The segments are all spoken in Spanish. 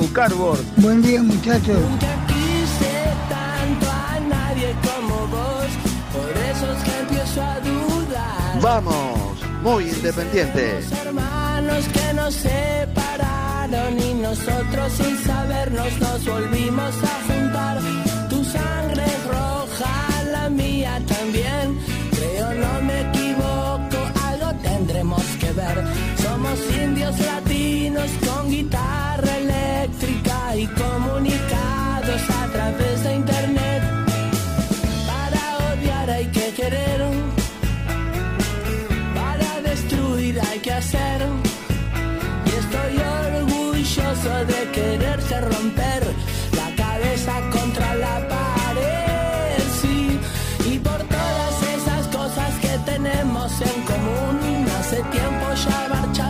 Hello, Cardboard. Buen día muchachos. Nunca quise tanto a nadie como vos, por eso es que empiezo a dudar. Vamos, muy independiente. Los hermanos que nos separaron y nosotros sin sabernos nos volvimos a juntar. Tu sangre es roja, la mía también. Creo no me equivoco, algo tendremos que ver. Somos indios latinos con guitarra comunicados a través de internet. Para odiar hay que querer. Para destruir hay que hacer. Y estoy orgulloso de quererse romper la cabeza contra la pared. Y por todas esas cosas que tenemos en común. Hace tiempo ya marchaste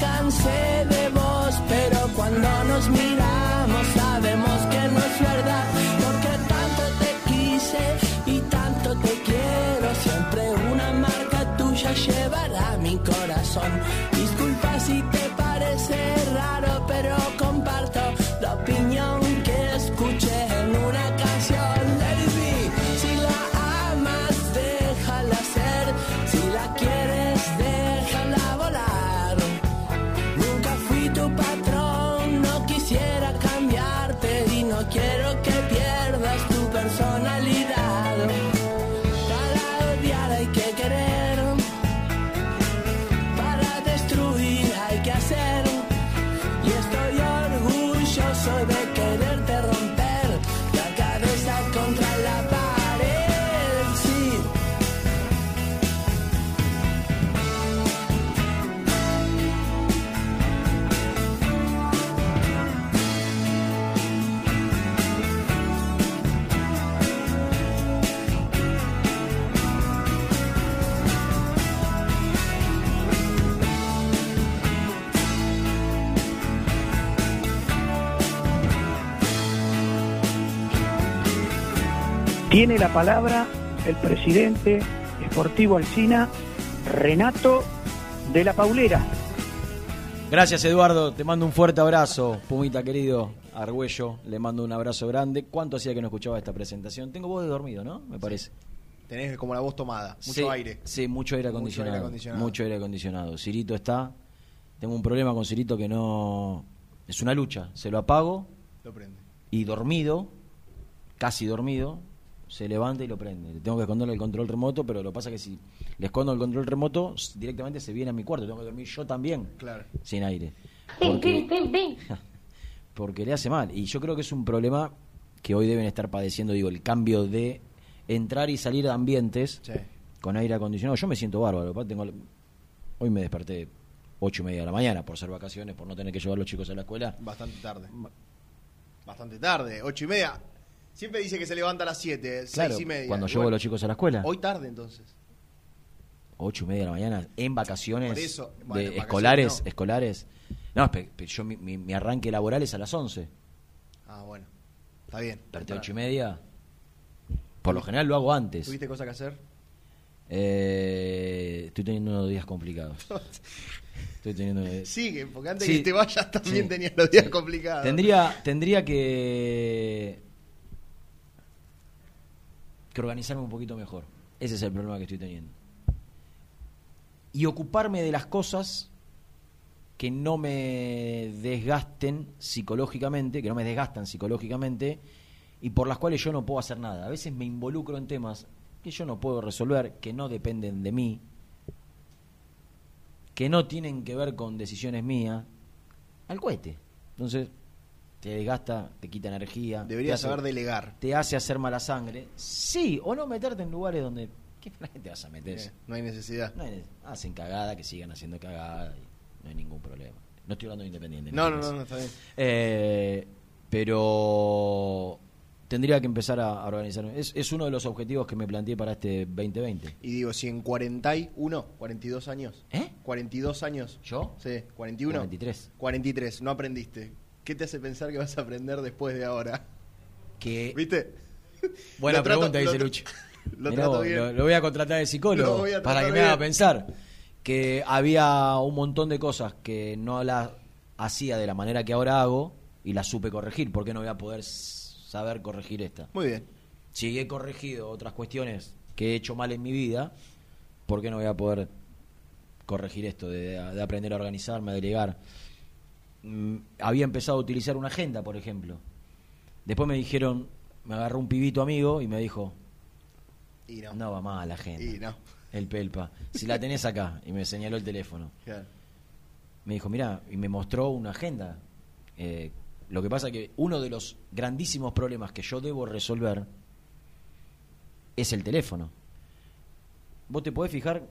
cansé de vos, pero cuando nos miramos sabemos que no es verdad, porque tanto te quise y tanto te quiero, siempre una marca tuya llevará mi corazón. Tiene la palabra el presidente Sportivo Alcina, Renato de la Paulera. Gracias Eduardo, te mando un fuerte abrazo, Pumita querido, Argüello, le mando un abrazo grande. ¿Cuánto hacía que no escuchaba esta presentación? Tengo voz de dormido, ¿no? Me parece. Tenés como la voz tomada, mucho Sí, aire. Sí, mucho aire Mucho acondicionado. aire acondicionado. Mucho aire acondicionado. Cirito está. Tengo un problema con Cirito que no. Es una lucha. Se lo apago Lo prende. y dormido, casi dormido, se levanta y lo prende. Le tengo que esconderle el control remoto, pero lo que pasa es que si le escondo el control remoto, directamente se viene a mi cuarto. Tengo que dormir yo también, Claro. sin aire. Porque, porque le hace mal. Y yo creo que es un problema que hoy deben estar padeciendo, digo, el cambio de entrar y salir de ambientes Sí. con aire acondicionado. Yo me siento bárbaro. Tengo, hoy me desperté ocho y media de la mañana por ser vacaciones, por no tener que llevar a los chicos a la escuela. Bastante tarde. Bastante tarde, ocho y media. Siempre dice que se levanta a las 7, Claro, 6 y media. cuando Y llevo a los chicos a la escuela. Hoy tarde entonces. ocho y media de la mañana en vacaciones Por eso, bueno, de vacaciones escolares no. escolares no yo mi, mi- mi arranque laboral es a las 11 Ah, bueno. Está bien. Desperté ocho y media por lo general lo hago antes ¿Tuviste cosa que hacer? Eh, estoy teniendo unos días complicados estoy teniendo Sigue, porque antes Sí. que te vayas también Sí. tenías los días complicados. Tendría, tendría que, que organizarme un poquito mejor. Ese es el problema que estoy teniendo. Y ocuparme de las cosas que no me desgasten psicológicamente, que no me desgastan psicológicamente y por las cuales yo no puedo hacer nada. A veces me involucro en temas que yo no puedo resolver, que no dependen de mí, que no tienen que ver con decisiones mías, al cohete. Entonces, te desgasta, te quita energía. Deberías hace- saber delegar. Te hace hacer mala sangre. Sí, o no meterte en lugares donde. ¿Qué te vas a meter? Eh, no hay necesidad. No hay- hacen cagada, que sigan haciendo cagada. y no hay ningún problema. No estoy hablando de independiente. en No, no, no, no, está bien. Eh, pero tendría que empezar a, a organizarme. Es, es uno de los objetivos que me planteé para este 2020. Y digo, si en 41, 42 años. ¿Eh? 42 años. ¿Yo? Sí, 41. 43. 43, no aprendiste. ¿Qué te hace pensar que vas a aprender después de ahora? Que, ¿Viste? buena Lo trato- pregunta, dice lo- Lucho. Lo Mirá trato bien. Lo, lo voy a contratar de Lo psicólogo para que me haga pensar que había un montón de cosas que no las hacía de la manera que ahora hago y las supe corregir. ¿Por qué no voy a poder saber corregir esta? Muy bien. Si he corregido otras cuestiones que he hecho mal en mi vida, ¿por qué no voy a poder corregir esto de, de aprender a organizarme, a delegar? Mm, había empezado a utilizar una agenda, por ejemplo. Después me dijeron, me agarró un pibito amigo y me dijo, Y no. no va más la agenda. Y no. El pelpa. Si la tenés acá. Y me señaló el teléfono. Claro. Me dijo, mira, y me mostró una agenda. Eh, lo que pasa que uno de los grandísimos problemas que yo debo resolver es el teléfono. Vos te podés fijar,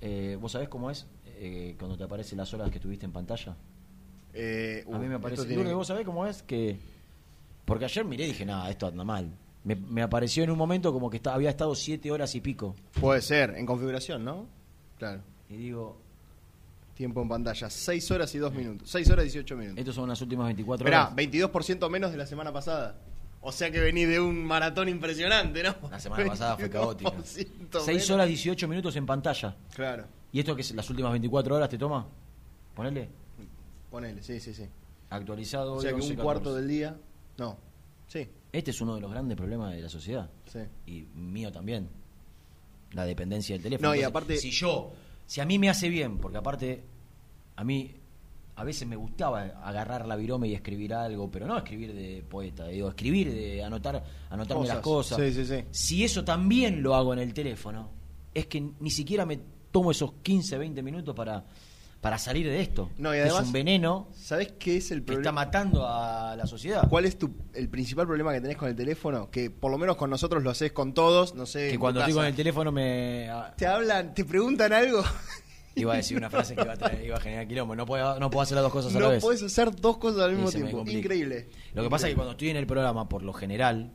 eh, vos sabés cómo es eh, cuando te aparecen las horas que estuviste en pantalla. Eh, A mí uh, me esto aparece. tiene Lourdes, ¿vos sabés cómo es? que Porque ayer miré y dije, nada, esto anda mal. Me, me apareció en un momento como que está- había estado siete horas y pico. Puede ser, en configuración, ¿no? Claro. Y digo, Tiempo en pantalla, 6 horas y 2 minutos. 6 horas y 18 minutos. estos son las últimas 24 Esperá, horas. 22% menos de la semana pasada. O sea que venís de un maratón impresionante, ¿no? La semana pasada fue caótica. 22% 6 menos. horas 18 minutos en pantalla. Claro. ¿Y esto que es las últimas 24 horas te toma? Ponele. Ponele, sí, sí, sí. Actualizado. O sea hoy, que un 11, cuarto 14. del día. No. Sí, Este es uno de los grandes problemas de la sociedad. sí. Y mío también. La dependencia del teléfono. No, y aparte- Si yo, si a mí me hace bien, porque aparte, a mí a veces me gustaba agarrar la virome y escribir algo, pero no escribir de poeta, digo, escribir de anotar, anotarme las cosas. Sí, sí, sí. Si eso también lo hago en el teléfono, es que ni siquiera me tomo esos 15, 20 minutos para, para salir de esto. No, y además- es un veneno ¿Sabés qué es el que está problema? matando a la sociedad. ¿Cuál es tu, el principal problema que tenés con el teléfono? Que por lo menos con nosotros lo haces con todos, no sé. Que cuando estoy con el teléfono me... a- Te hablan, te preguntan algo. Iba a decir una frase que iba a, traer- iba a generar quilombo. No puedo, no puedo hacer las dos cosas a la No vez. puedes hacer dos cosas al mismo tiempo. Increíble. Lo que pasa es que cuando estoy en el programa, por lo general,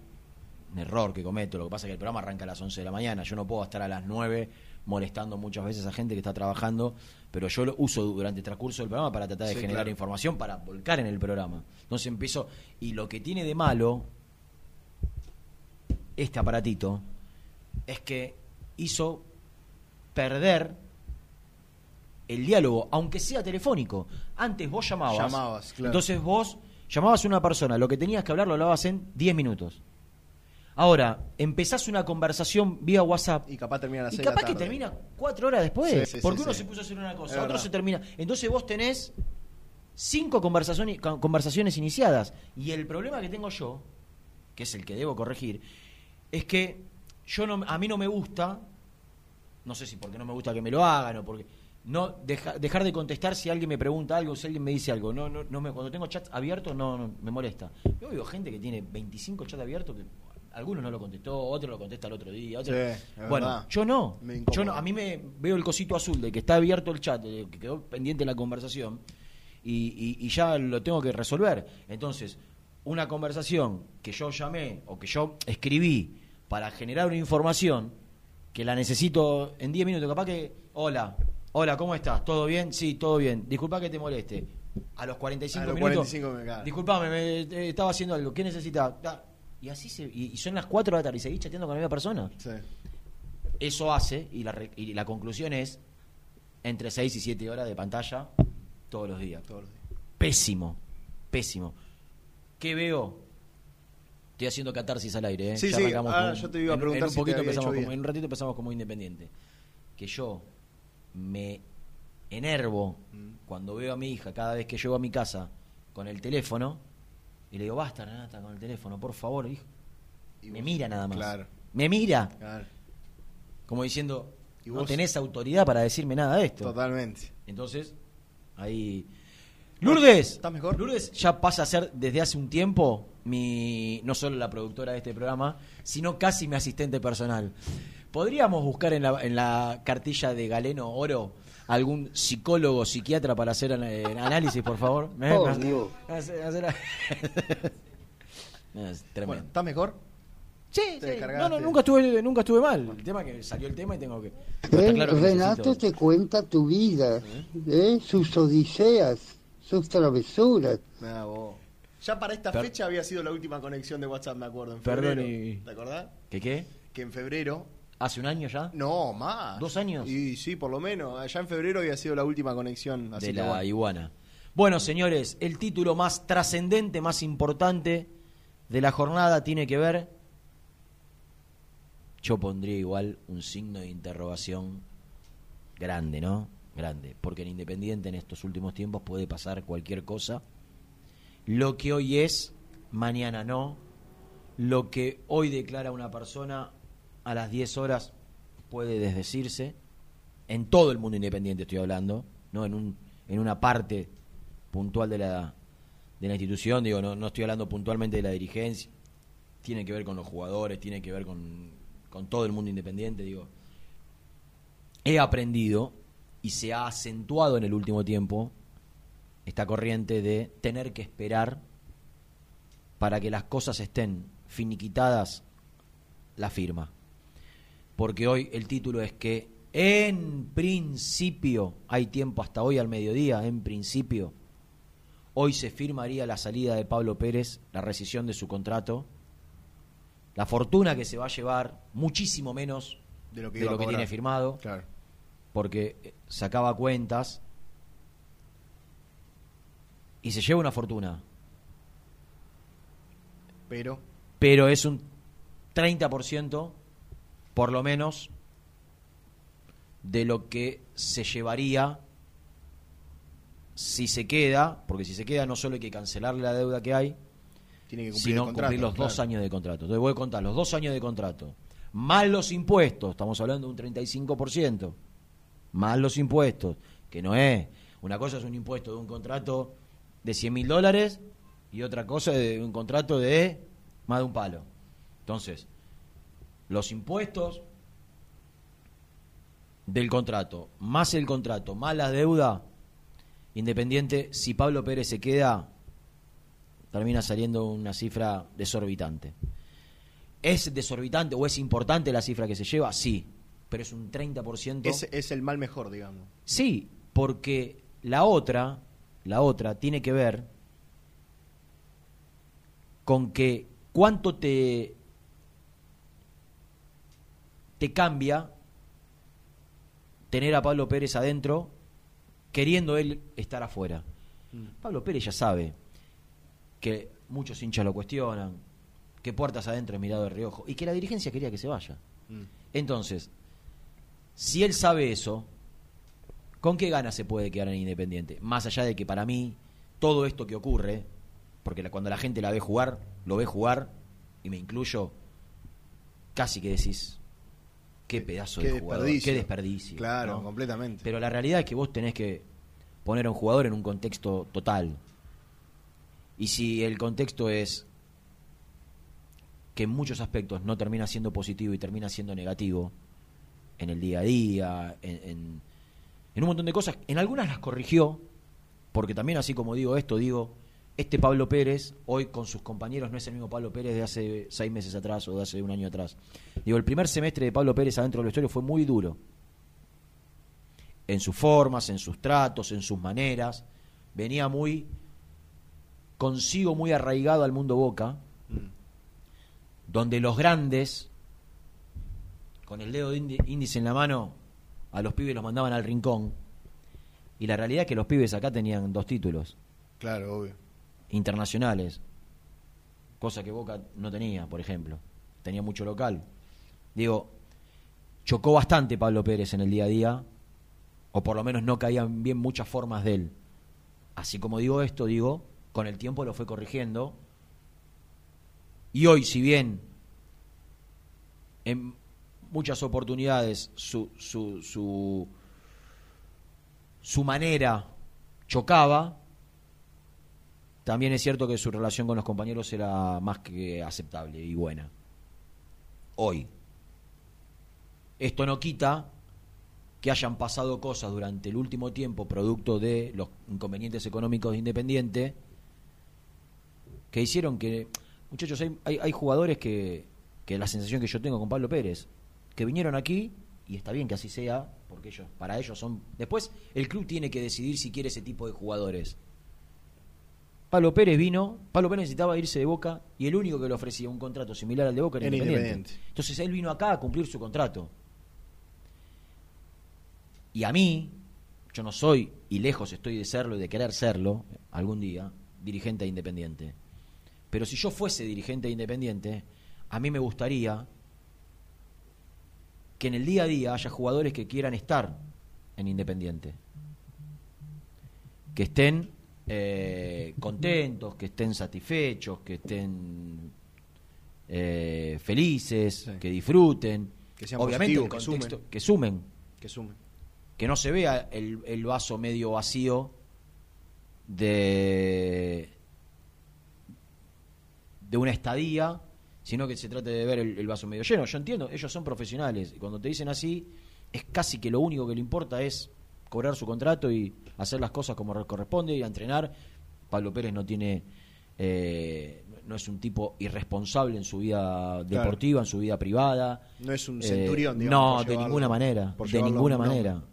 un error que cometo, lo que pasa es que el programa arranca a las 11 de la mañana. Yo no puedo estar a las 9 molestando muchas veces a gente que está trabajando, pero yo lo uso durante el transcurso del programa para tratar de Sí, generar claro. información, para volcar en el programa. Entonces empiezo, y lo que tiene de malo este aparatito es que hizo perder el diálogo, aunque sea telefónico. Antes vos llamabas. Llamabas, claro. Entonces vos llamabas a una persona, lo que tenías que hablar lo hablabas en 10 minutos. Ahora, empezás una conversación vía WhatsApp Y capaz termina a las y seis de la capaz que tarde. termina cuatro horas después. Sí, sí, porque sí, uno se puso a hacer una Es cosa, otro verdad. se termina. Entonces vos tenés cinco conversaciones, con- conversaciones iniciadas. Y el problema que tengo yo, que es el que debo corregir, es que yo no, a mí no me gusta, no sé si porque no me gusta que me lo hagan o porque no deja- dejar de contestar si alguien me pregunta algo, si alguien me dice algo. No, no, no me, cuando tengo chats abiertos no, no, me molesta. Yo veo gente que tiene 25 chats abiertos que algunos no lo contestó, otro lo contesta el otro día. otro- Sí, bueno, verdad. yo no. Yo no. A mí me veo el cosito azul de que está abierto el chat, de que quedó pendiente la conversación y, y- y ya lo tengo que resolver. Entonces, una conversación que yo llamé o que yo escribí para generar una información que la necesito en 10 minutos, capaz que, hola, hola, ¿cómo estás? ¿Todo bien? Sí, todo bien. Disculpa que te moleste. A los 45 A los minutos. 45 me cago. Disculpame, me, eh, estaba haciendo algo. ¿Qué necesitas? Ta- Y así se, y, y son las 4 de la tarde y seguís chateando con la misma persona. Sí. Eso hace, y la, re- y la conclusión es, entre 6 y 7 horas de pantalla todos los días. Todos los días. Pésimo, pésimo. ¿Qué veo? Estoy haciendo catarsis al aire, ¿eh? Sí, sí, arrancamos ahora yo te iba a en- preguntar en un si te poquito había empezamos hecho como- bien. En un ratito empezamos como independiente. Que yo me enervo Mm. cuando veo a mi hija cada vez que llego a mi casa con el teléfono y le digo, basta, Renata, con el teléfono, por favor, hijo. Y Me vos- mira nada más. Claro. Me mira. Claro. Como diciendo, Y no tenés autoridad para decirme nada de esto. Totalmente. Entonces, ahí. Lourdes, ¿Estás mejor? Lourdes ya pasa a ser desde hace un tiempo mi no solo la productora de este programa, sino casi mi asistente personal. ¿Podríamos buscar en la, en la cartilla de Galeno Oro algún psicólogo, psiquiatra para hacer eh, análisis, por favor? ¿Eh? Oh, Dios. es tremendo. Bueno, ¿estás mejor? sí, te sí. descargaste. No, no, nunca estuve, nunca estuve mal. El tema es que salió el tema y tengo que. está claro Renato necesito- te cuenta tu vida, ¿eh? sus odiseas, sus travesuras. Ah, vos. Ya para esta Per- fecha había sido la última conexión de WhatsApp, me acuerdo. En Perdón, febrero. y- ¿Te acordás? ¿Qué qué? Que en febrero. ¿Hace un año ya? No, más. ¿Dos años? Y sí, por lo menos. Allá en febrero había sido la última conexión. Así de la bueno. iguana. Bueno, señores, el título más trascendente, más importante de la jornada tiene que ver. Yo pondría igual un signo de interrogación grande, ¿no? Grande. Porque en Independiente en estos últimos tiempos puede pasar cualquier cosa. Lo que hoy es, mañana no. Lo que hoy declara una persona a las 10 horas puede desdecirse. En todo el mundo independiente estoy hablando, no en, un, en una parte puntual de la, de la institución. Digo, no, no estoy hablando puntualmente de la dirigencia. Tiene que ver con los jugadores, tiene que ver con, con todo el mundo independiente. Digo, he aprendido y se ha acentuado en el último tiempo esta corriente de tener que esperar para que las cosas estén finiquitadas la firma. Porque hoy el título es que en principio, hay tiempo hasta hoy al mediodía, en principio, hoy se firmaría la salida de Pablo Pérez, la rescisión de su contrato, la fortuna que se va a llevar, muchísimo menos De lo que, de lo tiene firmado, Claro. porque eh, sacaba cuentas y se lleva una fortuna, Pero. pero es un 30% por lo menos de lo que se llevaría si se queda, porque si se queda no solo hay que cancelarle la deuda que hay, Tiene que cumplir sino el contrato, cumplir los claro. dos años de contrato. Entonces voy a contar los dos años de contrato, más los impuestos, estamos hablando de un 35%, más los impuestos, que no es, una cosa es un impuesto de un contrato de 100 mil dólares y otra cosa de un contrato de más de un palo. Entonces, los impuestos del contrato, más el contrato, más la deuda, independiente, si Pablo Pérez se queda, termina saliendo una cifra desorbitante. ¿Es desorbitante o es importante la cifra que se lleva? Sí, pero es un 30%. Es, es el mal mejor, digamos. Sí, porque la otra, la otra tiene que ver con que cuánto te te cambia tener a Pablo Pérez adentro queriendo él estar afuera. Pablo Pérez ya sabe que muchos hinchas lo cuestionan, que puertas adentro es mirado de reojo y que la dirigencia quería que se vaya. Mm. Entonces, si él sabe eso, ¿con qué ganas se puede quedar en Independiente? Más allá de que para mí todo esto que ocurre, porque la- cuando la gente la ve jugar, lo ve jugar, y me incluyo, casi que decís, qué pedazo Qué de jugador, desperdicio. qué desperdicio. Claro, ¿no? completamente. Pero la realidad es que vos tenés que poner a un jugador en un contexto total. Y si el contexto es que en muchos aspectos no termina siendo positivo y termina siendo negativo, en el día a día, en, en- en un montón de cosas, en algunas las corrigió, porque también así como digo esto, digo este Pablo Pérez, hoy con sus compañeros, no es el mismo Pablo Pérez de hace seis meses atrás o de hace un año atrás. Digo, el primer semestre de Pablo Pérez adentro del vestuario fue muy duro. En sus formas, en sus tratos, en sus maneras. Venía muy consigo, muy arraigado al mundo Boca, donde los grandes, con el dedo índice en la mano, a los pibes los mandaban al rincón. Y la realidad es que los pibes acá tenían dos títulos Claro, obvio. Internacionales, cosa que Boca no tenía, por ejemplo. Tenía mucho local. Digo, chocó bastante Pablo Pérez en el día a día, o por lo menos no caían bien muchas formas de él. Así como digo esto, digo, con el tiempo lo fue corrigiendo. Y hoy, si bien en muchas oportunidades su, su, su, su manera chocaba, también es cierto que su relación con los compañeros era más que aceptable y buena. Hoy. Esto no quita que hayan pasado cosas durante el último tiempo, producto de los inconvenientes económicos de Independiente, que hicieron que. Muchachos, hay, hay, jugadores que, que la sensación que yo tengo con Pablo Pérez, que vinieron aquí, y está bien que así sea, porque ellos, para ellos son. Después, el club tiene que decidir si quiere ese tipo de jugadores. Pablo Pérez vino, Pablo Pérez necesitaba irse de Boca y el único que le ofrecía un contrato similar al de Boca era Independiente. Independiente. Entonces él vino acá a cumplir su contrato. Y a mí, yo no soy, y lejos estoy de serlo y de querer serlo algún día, dirigente de Independiente. Pero si yo fuese dirigente de Independiente, a mí me gustaría que en el día a día haya jugadores que quieran estar en Independiente. Que estén eh, contentos, que estén satisfechos, que estén eh, felices, que disfruten. Que sean Obviamente el que sumen. que sumen, Que sumen. que no se vea el, el vaso medio vacío de de una estadía, sino que se trate de ver el, el vaso medio lleno. Yo entiendo, ellos son profesionales y cuando te dicen así, es casi que lo único que le importa es cobrar su contrato y hacer las cosas como corresponde y a entrenar. Pablo Pérez no tiene, eh, no es un tipo irresponsable en su vida deportiva, en su vida privada. No es un Eh, centurión, digamos, No, de llevarlo- ninguna manera. De ninguna nombre. manera.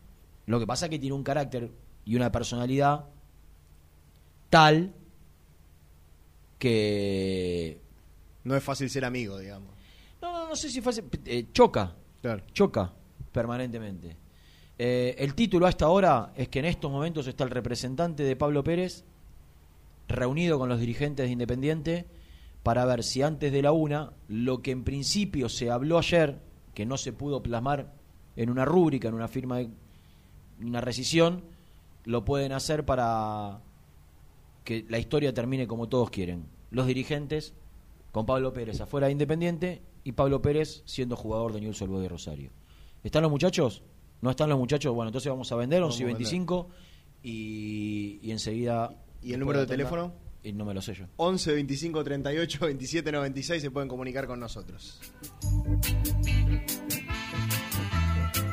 Lo que pasa es que tiene un carácter y una personalidad tal que No es fácil ser amigo, digamos. no, no, no sé si fue así, eh, choca, Claro. choca permanentemente. Eh, el título hasta ahora es que en estos momentos está el representante de Pablo Pérez reunido con los dirigentes de Independiente para ver si antes de la una lo que en principio se habló ayer, que no se pudo plasmar en una rúbrica, en una firma de una rescisión, lo pueden hacer para que la historia termine como todos quieren. Los dirigentes con Pablo Pérez afuera de Independiente y Pablo Pérez siendo jugador de Newell's Old de Rosario. ¿Están los muchachos? ¿No están los muchachos? Bueno, entonces vamos a vender Vamos a 11 y 25 y, y enseguida... ¿Y el número de tanda- teléfono? Y no me lo sé yo. 11 25 38 27 96 se pueden comunicar con nosotros.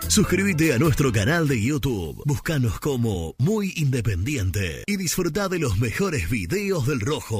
Suscríbete a nuestro canal de YouTube. Búscanos como Muy Independiente y disfruta de los mejores videos del Rojo.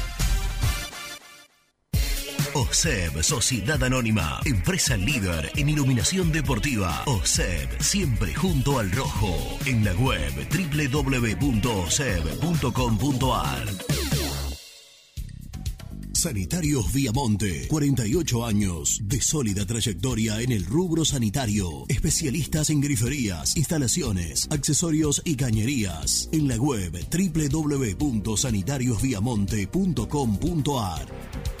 OSEB, Sociedad Anónima, empresa líder en iluminación deportiva. OSEB, siempre junto al rojo. En la web www.oseb.com.ar. Sanitarios Viamonte, 48 años de sólida trayectoria en el rubro sanitario. Especialistas en griferías, instalaciones, accesorios y cañerías. En la web www.sanitariosviamonte.com.ar.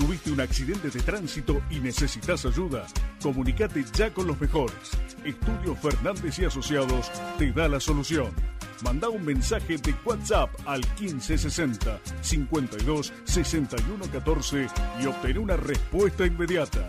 ¿Tuviste un accidente de tránsito y necesitas ayuda? Comunicate ya con los mejores. Estudio Fernández y Asociados te da la solución. Manda un mensaje de WhatsApp al 1560 52 61 14 y obtén una respuesta inmediata.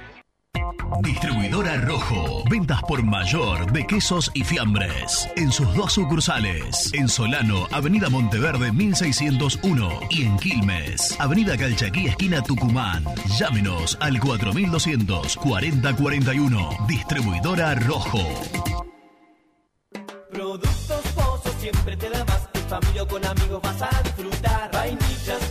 Distribuidora Rojo. Ventas por mayor de quesos y fiambres. En sus dos sucursales. En Solano, Avenida Monteverde 1601. Y en Quilmes, Avenida Calchaquí, esquina Tucumán. Llámenos al 4200 4041. Distribuidora Rojo. Productos Pozos siempre te da más. En familia con amigos vas a disfrutar. Vainillas,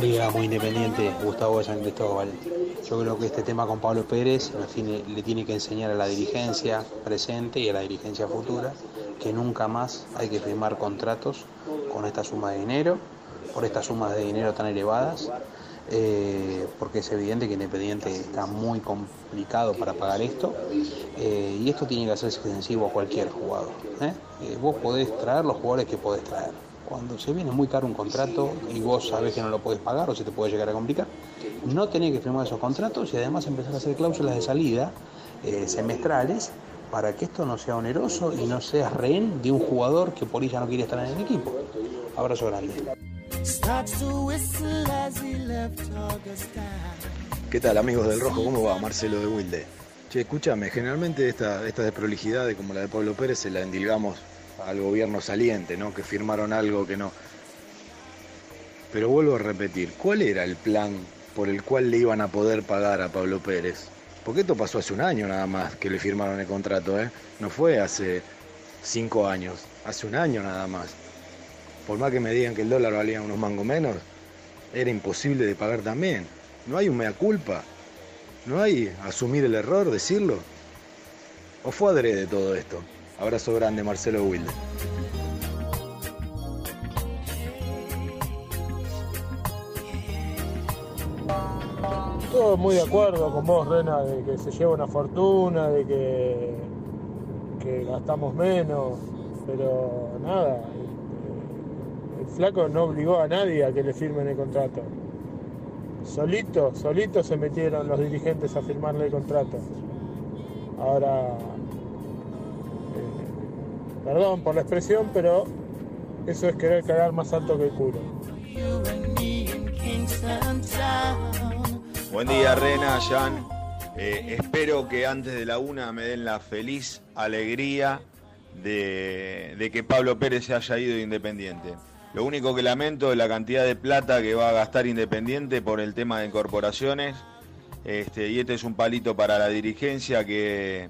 Día muy independiente, Gustavo de San Cristóbal. Yo creo que este tema con Pablo Pérez le tiene que enseñar a la dirigencia presente y a la dirigencia futura que nunca más hay que firmar contratos con esta suma de dinero, por estas sumas de dinero tan elevadas, eh, porque es evidente que Independiente está muy complicado para pagar esto eh, y esto tiene que hacerse extensivo a cualquier jugador. Eh, vos podés traer los jugadores que podés traer. Cuando se viene muy caro un contrato y vos sabés que no lo podés pagar o se te puede llegar a complicar, no tenés que firmar esos contratos y además empezar a hacer cláusulas de salida eh, semestrales para que esto no sea oneroso y no seas rehén de un jugador que por ahí ya no quiere estar en el equipo. Abrazo grande. ¿Qué tal amigos del Rojo? ¿Cómo va? Marcelo de Wilde. Che, escúchame, generalmente esta, esta desprolijidad como la de Pablo Pérez se la endilgamos al gobierno saliente, ¿no? Que firmaron algo que no. Pero vuelvo a repetir, ¿cuál era el plan por el cual le iban a poder pagar a Pablo Pérez? Porque esto pasó hace un año nada más que le firmaron el contrato, ¿eh? No fue hace cinco años, hace un año nada más. Por más que me digan que el dólar valía unos mangos menos, era imposible de pagar también. No hay un mea culpa. No hay asumir el error, decirlo. ¿O fue adrede todo esto? Abrazo grande, Marcelo Wilde. Todo muy de acuerdo con vos, Rena, de que se lleva una fortuna, de que, gastamos menos, pero nada, el, el flaco no obligó a nadie a que le firmen el contrato. Solito, solito se metieron los dirigentes a firmarle el contrato. Ahora, perdón por la expresión, pero eso es querer cagar más alto que el culo. Buen día, Rena, Jan. Eh, espero que antes de la una me den la feliz alegría de, de que Pablo Pérez se haya ido de Independiente. Lo único que lamento es la cantidad de plata que va a gastar Independiente por el tema de incorporaciones. Este, y este es un palito para la dirigencia que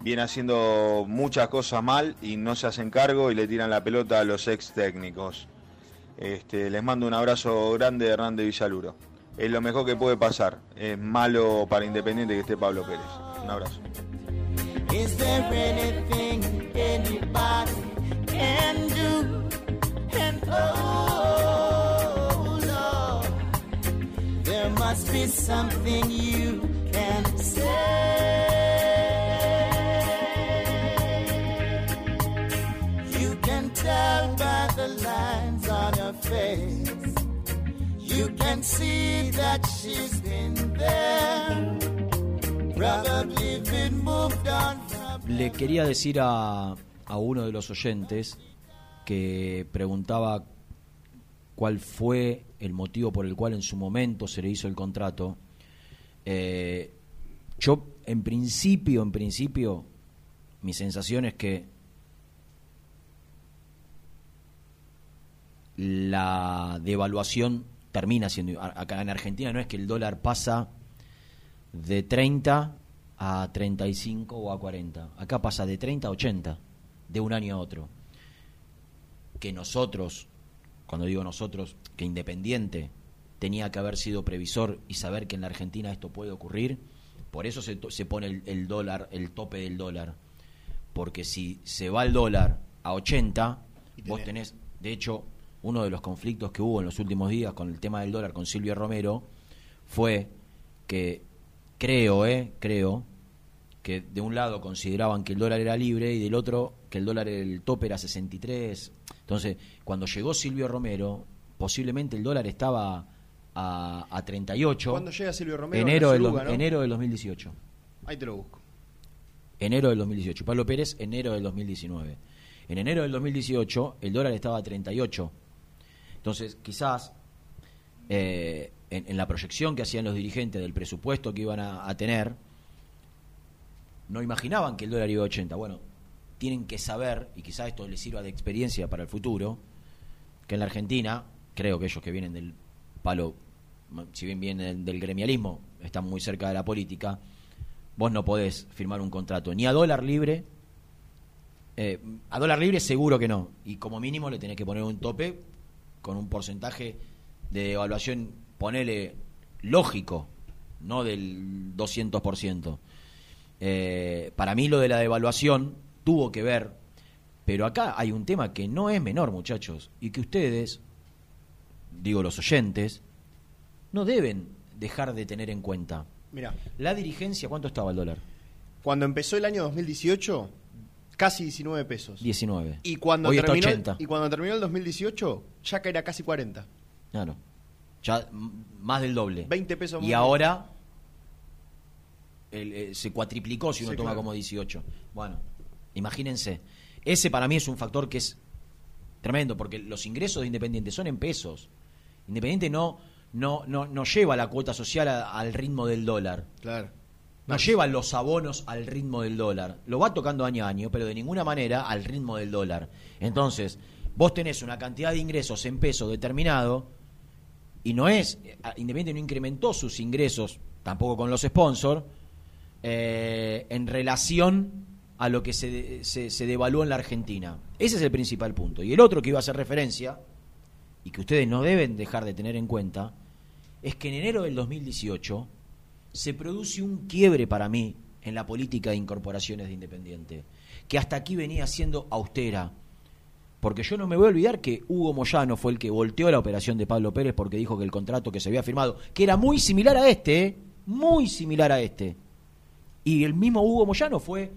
viene haciendo muchas cosas mal y no se hacen cargo y le tiran la pelota a los ex técnicos. Este, les mando un abrazo grande de Hernán de Villaluro. Es lo mejor que puede pasar. Es malo para Independiente que esté Pablo Pérez. Un abrazo. Oh there must be something you can say. Lines on her face. You can see that she's been there. Le quería decir a, a uno de los oyentes que preguntaba cuál fue el motivo por el cual en su momento se le hizo el contrato. Eh, yo, en principio, en principio, mi sensación es que la devaluación termina siendo acá en Argentina no es que el dólar pasa de 30 a 35 o a 40 acá pasa de 30 a 80 de un año a otro. Que nosotros cuando digo nosotros que Independiente tenía que haber sido previsor y saber que en la Argentina esto puede ocurrir por eso se, se pone el, el dólar el tope del dólar. Porque si se va el dólar a 80 vos tenés de hecho uno de los conflictos que hubo en los últimos días con el tema del dólar con Silvio Romero fue que creo, eh, creo que de un lado consideraban que el dólar era libre y del otro que el dólar el tope era 63. Entonces, cuando llegó Silvio Romero, posiblemente el dólar estaba a, a 38. ¿Cuándo llega Silvio Romero? Enero del, enero del 2018. Ahí te lo busco. Enero del 2018. Pablo Pérez, enero del 2019. En enero del 2018 el dólar estaba a 38. Entonces, quizás eh, en, la proyección que hacían los dirigentes del presupuesto que iban a, a tener, no imaginaban que el dólar iba a 80. Bueno, tienen que saber, y quizás esto les sirva de experiencia para el futuro, que en la Argentina, creo que ellos que vienen del palo, si bien vienen del, del gremialismo, están muy cerca de la política, vos no podés firmar un contrato ni a dólar libre, eh, a dólar libre seguro que no, y como mínimo le tenés que poner un tope con un porcentaje de evaluación, ponele lógico, no del 200%. Eh, para mí lo de la devaluación tuvo que ver, pero acá hay un tema que no es menor, muchachos, y que ustedes, digo los oyentes, no deben dejar de tener en cuenta. Mira, La dirigencia, ¿cuánto estaba el dólar? cuando empezó el año 2018, casi 19 pesos. 19. Y cuando, Hoy está terminó, 80. y cuando terminó el 2018, ya que era casi 40. Claro. Ya más del doble. 20 pesos Y más. ahora el, eh, se cuatriplicó si uno Sí, toma claro. como 18. Bueno, imagínense. Ese para mí es un factor que es tremendo, porque los ingresos de Independiente son en pesos. Independiente no, no, no, no lleva la cuota social a- al ritmo del dólar. Claro. No lleva los abonos al ritmo del dólar. Lo va tocando año a año, pero de ninguna manera al ritmo del dólar. Entonces, vos tenés una cantidad de ingresos en peso determinado y no es, eh, Independiente no incrementó sus ingresos, tampoco con los sponsors, eh, en relación a lo que se, se, se devaluó en la Argentina. Ese es el principal punto. Y el otro que iba a hacer referencia, y que ustedes no deben dejar de tener en cuenta, es que en enero del 2018 se produce un quiebre para mí en la política de incorporaciones de Independiente, que hasta aquí venía siendo austera. Porque yo no me voy a olvidar que Hugo Moyano fue el que volteó la operación de Pablo Pérez porque dijo que el contrato que se había firmado, que era muy similar a este, ¿eh? muy similar a este. Y el mismo Hugo Moyano fue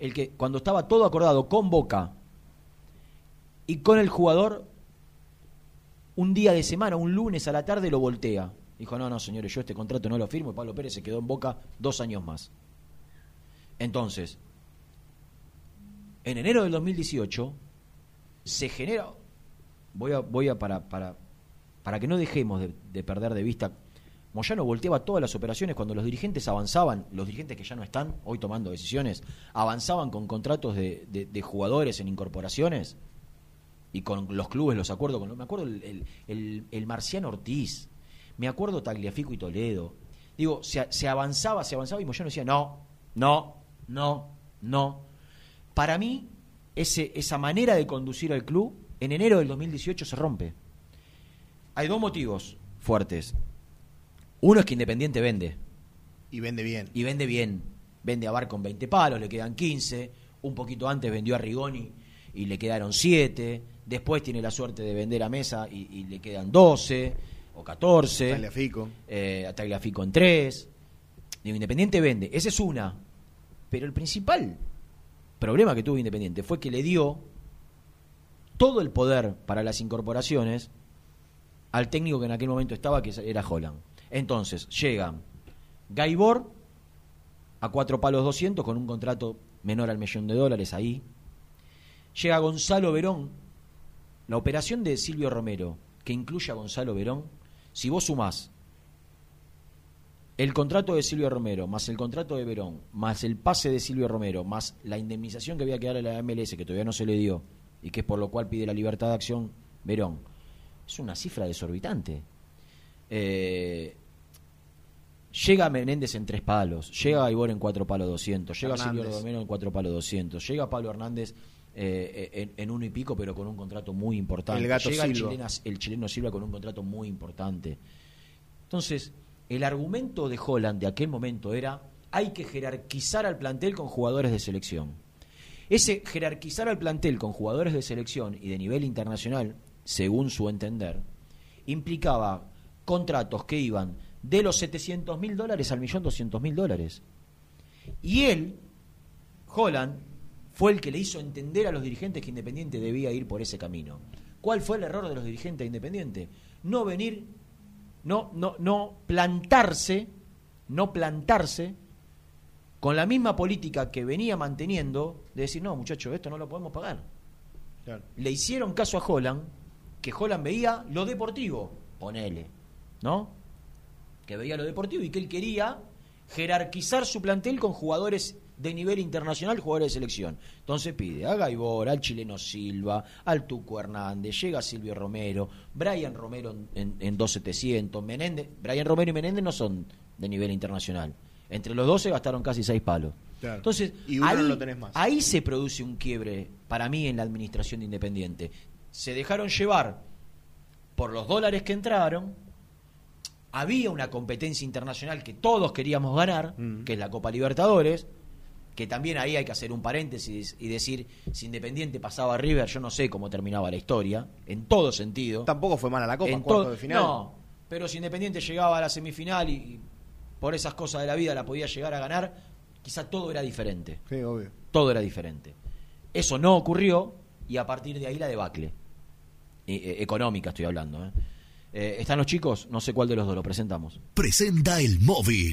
el que, cuando estaba todo acordado con Boca y con el jugador, un día de semana, un lunes a la tarde, lo voltea. Dijo, no, no, señores, yo este contrato no lo firmo y Pablo Pérez se quedó en Boca dos años más. Entonces, en enero del 2018 se genera, voy a, voy a para, para, para que no dejemos de, de perder de vista, Moyano volteaba todas las operaciones cuando los dirigentes avanzaban, los dirigentes que ya no están hoy tomando decisiones, avanzaban con contratos de, de- de jugadores en incorporaciones y con los clubes los acuerdos con me acuerdo el, el, el- el Marciano Ortiz me acuerdo Tagliafico y Toledo digo se, se avanzaba se avanzaba y Moyano decía no no no no para mí ese, esa manera de conducir al club en enero del 2018 se rompe hay dos motivos fuertes uno es que Independiente vende Y vende bien. y vende bien. Vende a Bar con 20 palos, le quedan 15. Un poquito antes vendió a Rigoni y le quedaron 7. Después tiene la suerte de vender a Mesa y, y le quedan 12 o 14. Tagliafico. Eh, a Tagliafico en 3. Digo, Independiente vende. Esa es una. Pero el principal problema que tuvo Independiente fue que le dio todo el poder para las incorporaciones al técnico que en aquel momento estaba, que era Holland. Entonces, llegan Gaibor a cuatro palos 200 con un contrato menor al millón de dólares ahí. Llega Gonzalo Verón. La operación de Silvio Romero, que incluye a Gonzalo Verón, si vos sumás el contrato de Silvio Romero, más el contrato de Verón, más el pase de Silvio Romero, más la indemnización que había que darle a la MLS, que todavía no se le dio, y que es por lo cual pide la libertad de acción Verón, es una cifra desorbitante. Eh, llega Menéndez en tres palos, llega Gaibor en cuatro palos 200, llega Silvio Hernández. Romero en cuatro palos 200, llega Pablo Hernández eh, en, en uno y pico, pero con un contrato muy importante. El Gato llega el chilena- el chileno Silva con un contrato muy importante. Entonces, el argumento de Holland de aquel momento era hay que jerarquizar al plantel con jugadores de selección. Ese jerarquizar al plantel con jugadores de selección y de nivel internacional, según su entender, implicaba contratos que iban de los 700 mil dólares al millón 200 mil dólares. Y él, Holland, fue el que le hizo entender a los dirigentes que Independiente debía ir por ese camino. ¿Cuál fue el error de los dirigentes de Independiente? No venir, no, no, no plantarse, no plantarse con la misma política que venía manteniendo de decir, no, muchachos, esto no lo podemos pagar. Claro. Le hicieron caso a Holland, que Holland veía lo deportivo, ponele, ¿no? Que veía lo deportivo y que él quería jerarquizar su plantel con jugadores de nivel internacional, jugadores de selección. Entonces pide a Gaibor, al chileno Silva, al Tuco Hernández, llega Silvio Romero, Brian Romero en, en, en 2700, Menéndez, Brian Romero y Menéndez no son de nivel internacional. Entre los dos se gastaron casi seis palos. Claro. Entonces, Y uno ahí, no lo tenés más. ahí se produce un quiebre para mí en la administración de Independiente. Se dejaron llevar por los dólares que entraron. Había una competencia internacional que todos queríamos ganar, Mm. que es la Copa Libertadores, que también ahí hay que hacer un paréntesis y decir, si Independiente pasaba a River, yo no sé cómo terminaba la historia, en todo sentido. Tampoco fue mala la Copa, En cuarto de final. No, pero si Independiente llegaba a la semifinal y, y por esas cosas de la vida la podía llegar a ganar, quizá todo era diferente. Sí, obvio. Todo era diferente. Eso no ocurrió y a partir de ahí la debacle. E- e- económica estoy hablando. ¿eh? Eh, ¿Están los chicos? No sé cuál de los dos lo presentamos. Presenta el móvil.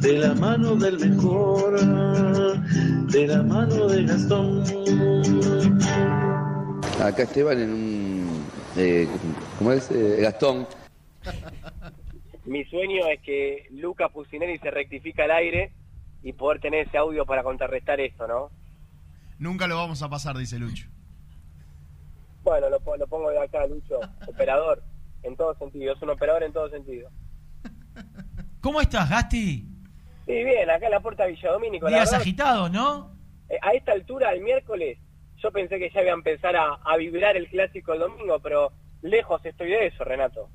de la mano del mejor, de la mano de Gastón. Acá Esteban en un. Eh, ¿Cómo es? Eh, Gastón. Mi sueño es que Lucas Pusineri se rectifica al aire y poder tener ese audio para contrarrestar esto, ¿no? Nunca lo vamos a pasar, dice Lucho. Bueno, lo, lo pongo de acá, Lucho, operador, en todo sentido, es un operador en todo sentido. ¿Cómo estás, Gasti? Sí, bien, acá en la puerta de Villadomínico. la Días agitados, ¿no? eh, a esta altura, el miércoles, yo pensé que ya iba a empezar a, a vibrar el clásico el domingo, pero lejos estoy de eso, Renato.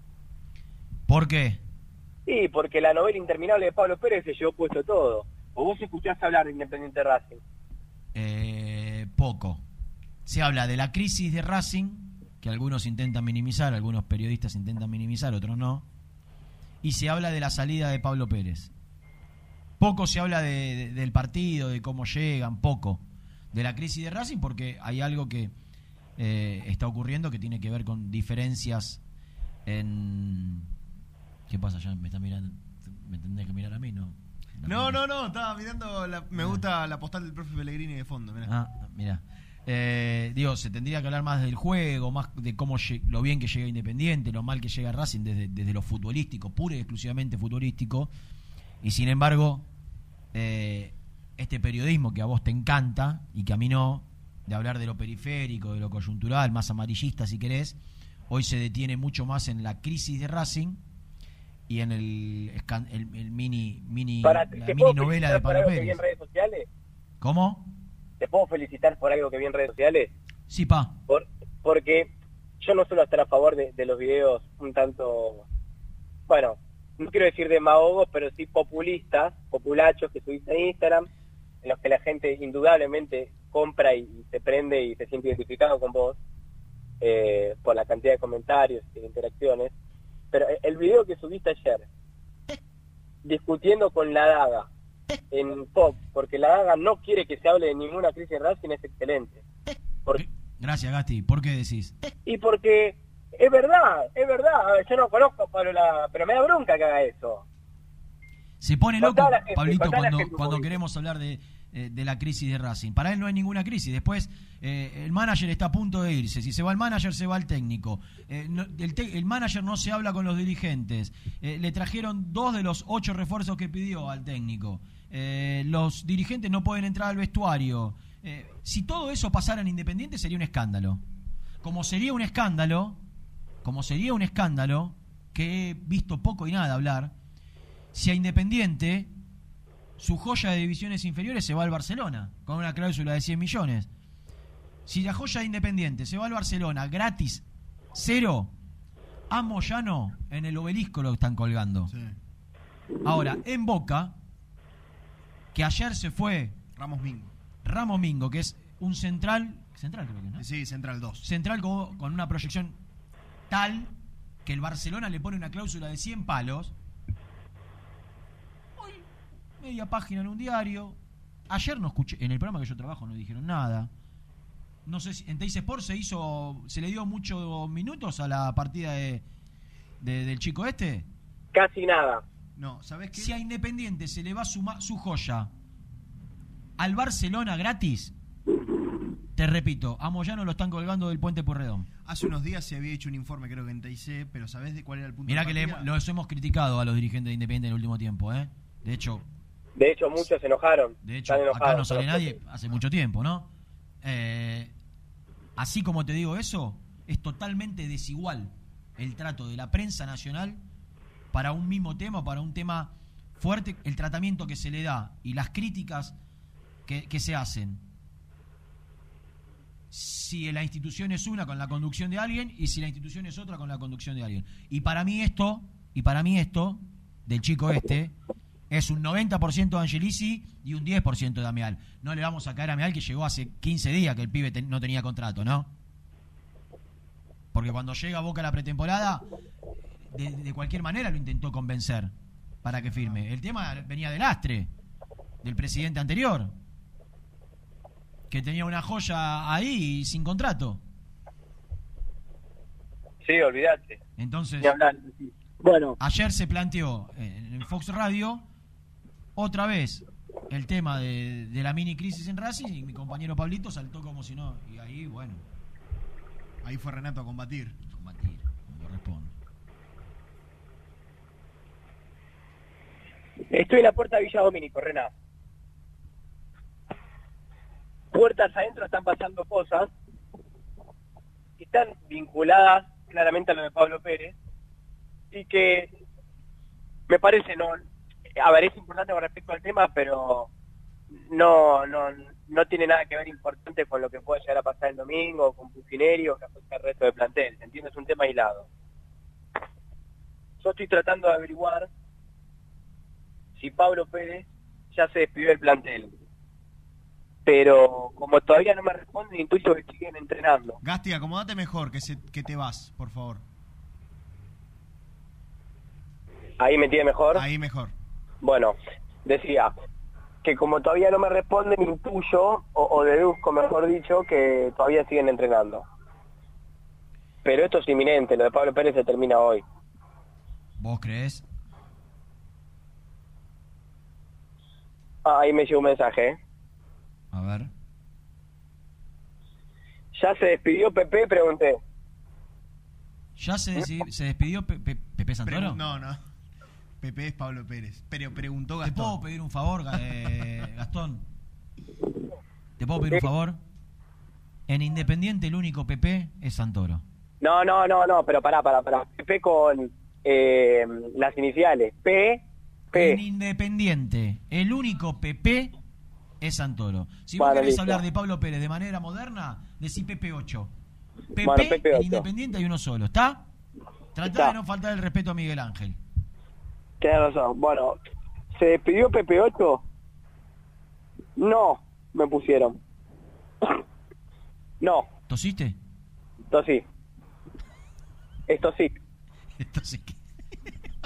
¿Por qué? Sí, porque la novela interminable de Pablo Pérez se llevó puesto todo. ¿O vos escuchaste hablar de Independiente Racing? Eh, poco. Se habla de la crisis de Racing, que algunos intentan minimizar, algunos periodistas intentan minimizar, otros no. Y se habla de la salida de Pablo Pérez. Poco se habla de- de- del partido, de cómo llegan, poco. De la crisis de Racing, porque hay algo que eh, está ocurriendo que tiene que ver con diferencias en... ¿Qué pasa? Ya me está mirando. ¿Me tendés que mirar a mí? No. No, no, no, estaba mirando. La, me gusta la postal del profe Pellegrini de fondo. mirá. Ah, mira. Eh, digo, se tendría que hablar más del juego, más de cómo lo bien que llega Independiente, lo mal que llega Racing desde, desde lo futbolístico, puro y exclusivamente futbolístico. Y sin embargo, eh, este periodismo que a vos te encanta y que a mí no, de hablar de lo periférico, de lo coyuntural, más amarillista si querés, hoy se detiene mucho más en la crisis de Racing y en el, escan- el, el mini, mini, Para, la ¿Te mini novela de Pablo algo que vi Pérez. en redes sociales? ¿Cómo? ¿Te puedo felicitar por algo que vi en redes sociales? Sí, pa. Por, porque yo no suelo estar a favor de, de los videos un tanto, bueno, no quiero decir demagogos, pero sí populistas, populachos que subís en Instagram, en los que la gente indudablemente compra y, y se prende y se siente identificado con vos eh, por la cantidad de comentarios y de interacciones. Pero el video que subiste ayer, discutiendo con la daga en Pop, porque la daga no quiere que se hable de ninguna crisis en Racing, es excelente. Gracias, Gasti. ¿Por qué decís? Y porque es verdad, es verdad. A ver, Yo no conozco a Pablo Lada, pero me da bronca que haga eso. Se pone loco, gente, Pablito, cuando, gente queremos hablar de, eh, de la crisis de Racing. Para él no hay ninguna crisis. Después, eh, el manager está a punto de irse. Si se va el manager, se va el técnico. Eh, no- el, manager no se habla con los dirigentes. Eh, le trajeron dos de los ocho refuerzos que pidió al técnico. Los dirigentes no pueden entrar al vestuario. Si todo eso pasara en Independiente, sería un escándalo. Como sería un escándalo, como sería un escándalo, que he visto poco y nada hablar, si a Independiente su joya de divisiones inferiores se va al Barcelona, con una cláusula de 100 millones. Si la joya de Independiente se va al Barcelona gratis, cero, a Moyano en el obelisco lo están colgando. Ahora, en Boca, que ayer se fue Ramos Mingo. Ramos Mingo, que es un central, central creo que, ¿no? Sí, Central 2. Central con, con una proyección tal que el Barcelona le pone una cláusula de 100 palos. Hoy, media página en un diario. Ayer no escuché, en el programa que yo trabajo no dijeron nada. No sé si en Teis Sport se hizo, se le dio muchos minutos a la partida de, de- del chico este. Casi nada. No, ¿sabes qué? Si a Independiente se le va su, ma- su joya al Barcelona gratis, te repito, a Moyano lo están colgando del puente Porredón. Hace unos días se había hecho un informe, creo que en TIC, pero ¿sabés de cuál era el punto Mirá de que le los hemos criticado a los dirigentes de Independiente en el último tiempo, ¿eh? De hecho, De hecho, muchos se enojaron. de hecho Están acá enojados no sale nadie hace mucho tiempo, ¿no? Eh, así como te digo eso, es totalmente desigual el trato de la prensa nacional para un mismo tema, para un tema fuerte, el tratamiento que se le da y las críticas que, que se hacen. Si la institución es una con la conducción de alguien y si la institución es otra con la conducción de alguien. Y para mí esto, y para mí esto, del chico este, es un 90% de Angelici y un 10% de Amial. No le vamos a caer a Amial que llegó hace 15 días que el pibe no tenía contrato, ¿no? Porque cuando llega a Boca la pretemporada, de, de cualquier manera lo intentó convencer para que firme. El tema venía del astre, del presidente anterior, que tenía una joya ahí sin contrato. Sí, olvídate. Entonces. Bueno, ayer se planteó en en Fox Radio otra vez el tema de, de la mini crisis en Racing y mi compañero Pablito saltó como si no. Y ahí, bueno, Ahí fue Renato a combatir. combatir, como corresponde. estoy en la puerta de Villa Domínico, Rená. Puertas adentro están pasando cosas que están vinculadas claramente a lo de Pablo Pérez y que me parece no a ver es importante con respecto al tema pero no no no tiene nada que ver importante con lo que puede llegar a pasar el domingo con Pucineri o que afecta al resto del plantel entiendo es un tema aislado. Yo estoy tratando de averiguar si Pablo Pérez ya se despidió del plantel pero como todavía no me responden intuyo que siguen entrenando Gasti, acomodate mejor, que, se, que te vas, por favor. ahí me tiene mejor Ahí mejor. Bueno, decía que como todavía no me responden, intuyo o, o deduzco, mejor dicho, que todavía siguen entrenando. Pero esto es inminente, lo de Pablo Pérez se termina hoy. ¿Vos crees? Ah, ahí me llegó un mensaje. ¿Eh? A ver. ¿Ya se despidió Pepe? Pregunté. ¿Ya se, despidió Pe- Pe- Pepe Santoro? No, no. Pepe es Pablo Pérez. Pero preguntó ¿Te Gastón. puedo pedir un favor, Ga- eh, Gastón? ¿Te puedo pedir un favor? En Independiente el único PP es Santoro. No, no, no, no, pero pará, pará, pará. Pepe con eh, las iniciales. P, En P. Independiente el único PP es Santoro. Si vos Bueno, querés listo. hablar de Pablo Pérez de manera moderna, decí PP8. PP, Bueno, PP8. en Independiente hay uno solo, ¿está? Tratá Está. de no faltar el respeto a Miguel Ángel. Tienes razón. Bueno, ¿se despidió Pepe 8? No, me pusieron. No, ¿Tosiste? esto sí. Esto sí. Esto sí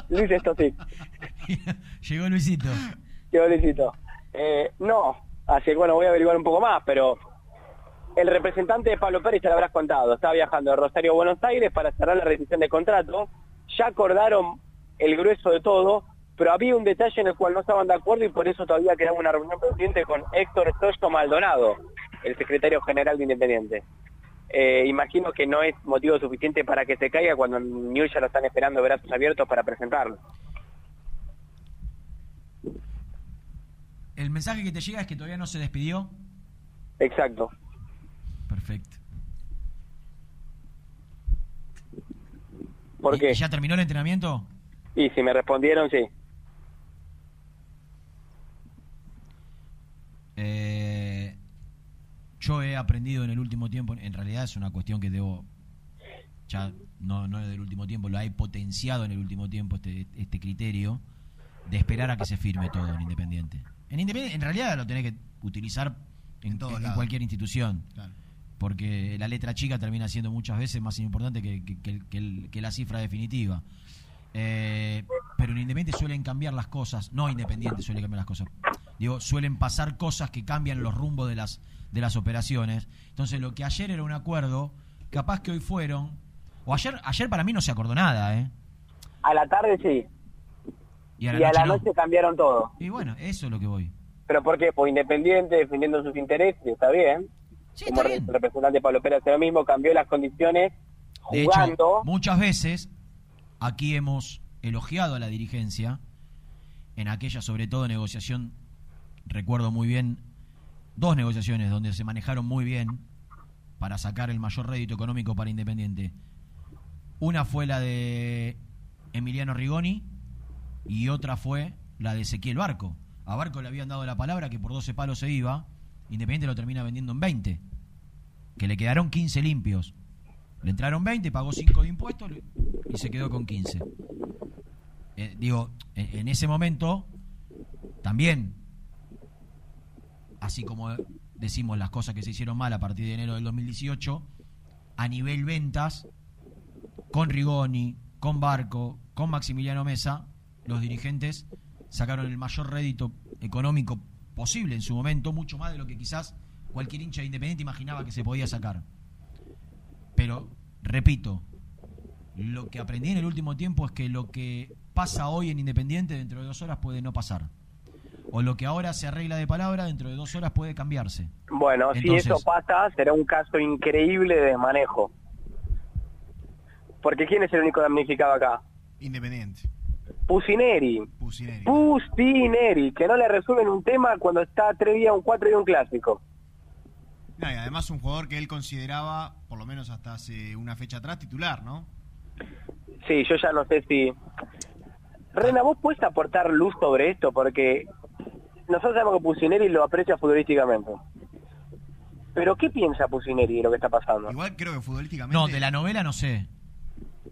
Luis, esto sí. Llegó Luisito. Qué felicito. Eh, no, así que bueno, voy a averiguar un poco más, pero el representante de Pablo Pérez te lo habrás contado. Está viajando de Rosario a Buenos Aires para cerrar la rescisión de contrato. Ya acordaron el grueso de todo, pero había un detalle en el cual no estaban de acuerdo y por eso todavía quedaba una reunión pendiente con Héctor Stocho Maldonado, el secretario general de Independiente. Eh, imagino que no es motivo suficiente para que se caiga cuando en News ya lo están esperando brazos abiertos para presentarlo. El mensaje que te llega es que todavía no se despidió. Exacto. Perfecto. ¿Por ¿Y- qué? ¿Ya terminó el entrenamiento? Y si me respondieron, sí. Eh, yo he aprendido en el último tiempo, en realidad es una cuestión que debo, ya no, no es del último tiempo, lo he potenciado en el último tiempo este, este criterio de esperar a que se firme todo en Independiente. En Independiente, en realidad lo tenés que utilizar en, cualquier institución. Claro. Porque la letra chica termina siendo muchas veces más importante que, que- que el- que el- que la cifra definitiva. Eh, pero en Independiente suelen cambiar las cosas, no Independiente suele cambiar las cosas. Digo, suelen pasar cosas que cambian los rumbos de las, de las operaciones. Entonces, lo que ayer era un acuerdo, capaz que hoy fueron. O ayer, ayer para mí no se acordó nada, ¿eh? A la tarde sí. Y a la y a noche la no. noche cambiaron todo. Y bueno, eso es lo que voy. ¿Pero por qué? Por Independiente, defendiendo sus intereses, está bien. Como re- representante Pablo Pérez hace lo mismo, cambió las condiciones De jugando. hecho, muchas veces aquí hemos elogiado a la dirigencia en aquella, sobre todo, negociación, recuerdo muy bien, dos negociaciones donde se manejaron muy bien para sacar el mayor rédito económico para Independiente. Una fue la de Emiliano Rigoni y otra fue la de Ezequiel Barco. A Barco le habían dado la palabra que por 12 palos se iba, Independiente lo termina vendiendo en 20, que le quedaron 15 limpios. Le entraron 20, pagó 5 de impuestos y se quedó con 15. Eh, digo, en, en ese momento, también, así como decimos las cosas que se hicieron mal a partir de enero del 2018, a nivel ventas, con Rigoni, con Barco, con Maximiliano Mesa, los dirigentes sacaron el mayor rédito económico posible en su momento, mucho más de lo que quizás cualquier hincha de Independiente imaginaba que se podía sacar. Pero, repito, lo que aprendí en el último tiempo es que lo que pasa hoy en Independiente dentro de dos horas puede no pasar. O lo que ahora se arregla de palabra dentro de dos horas puede cambiarse. Bueno, si eso pasa, será un caso increíble de desmanejo. Porque ¿quién es el único damnificado acá? Independiente. Pusineri. Pusineri. Pusineri, que no le resuelven un tema cuando está tres días, un cuatro y un clásico. No, y además un jugador que él consideraba, por lo menos hasta hace una fecha atrás, titular, ¿no? Sí, yo ya no sé si... Rena, ¿vos puedes aportar luz sobre esto? Porque nosotros sabemos que Pusineri lo aprecia futbolísticamente. Pero ¿qué piensa Pusineri de lo que está pasando? Igual creo que futbolísticamente... No, de la novela no sé.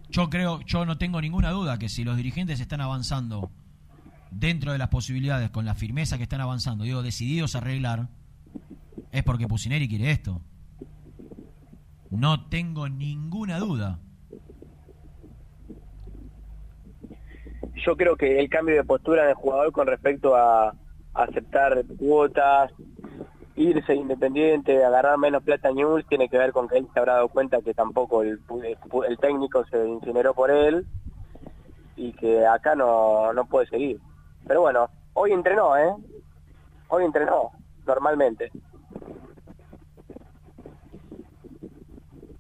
Yo creo, yo no tengo ninguna duda que si los dirigentes están avanzando dentro de las posibilidades, con la firmeza que están avanzando, digo, decididos a arreglar, es porque Pusineri quiere esto. No tengo ninguna duda. Yo creo que el cambio de postura del jugador con respecto a, aceptar cuotas, irse independiente, agarrar menos plata News, tiene que ver con que él se habrá dado cuenta que tampoco el, el- el técnico se incineró por él y que acá no, no puede seguir. Pero bueno, hoy entrenó, ¿eh? Hoy entrenó, normalmente.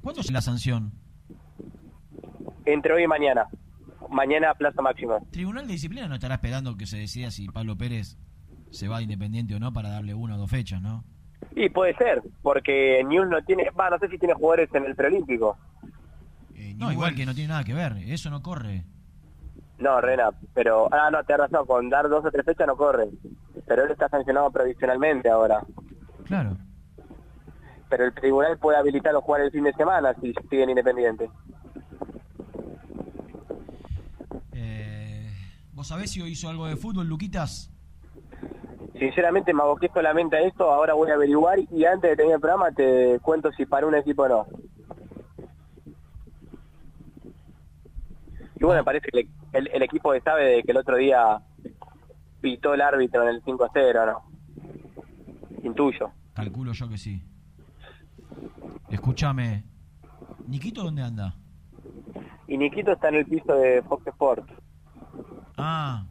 ¿Cuándo es la sanción? Entre hoy y mañana. Mañana a plazo máximo. Tribunal de Disciplina no estará esperando que se decida si Pablo Pérez se va de Independiente o no para darle una o dos fechas, ¿no? Y puede ser, porque News no tiene, va, no sé si tiene jugadores en el preolímpico. No, igual que no tiene nada que ver, eso no corre. No, Rena, pero, ah, no, te has razón, con dar dos o tres fechas no corre. Pero él está sancionado provisionalmente ahora. Claro. Pero el tribunal puede habilitarlo a jugar el fin de semana si siguen independientes. Eh, ¿Vos sabés si hoy hizo algo de fútbol, Luquitas? Sinceramente me aboqué solamente a esto, ahora voy a averiguar y antes de terminar el programa te cuento si para un equipo o no. Y bueno, parece que el, el- el equipo sabe de que el otro día pitó el árbitro en el 5-0, ¿no? Intuyo. Calculo yo que sí. Escúchame, ¿Niquito dónde anda? Y Niquito está en el piso de Fox Sports. Ah,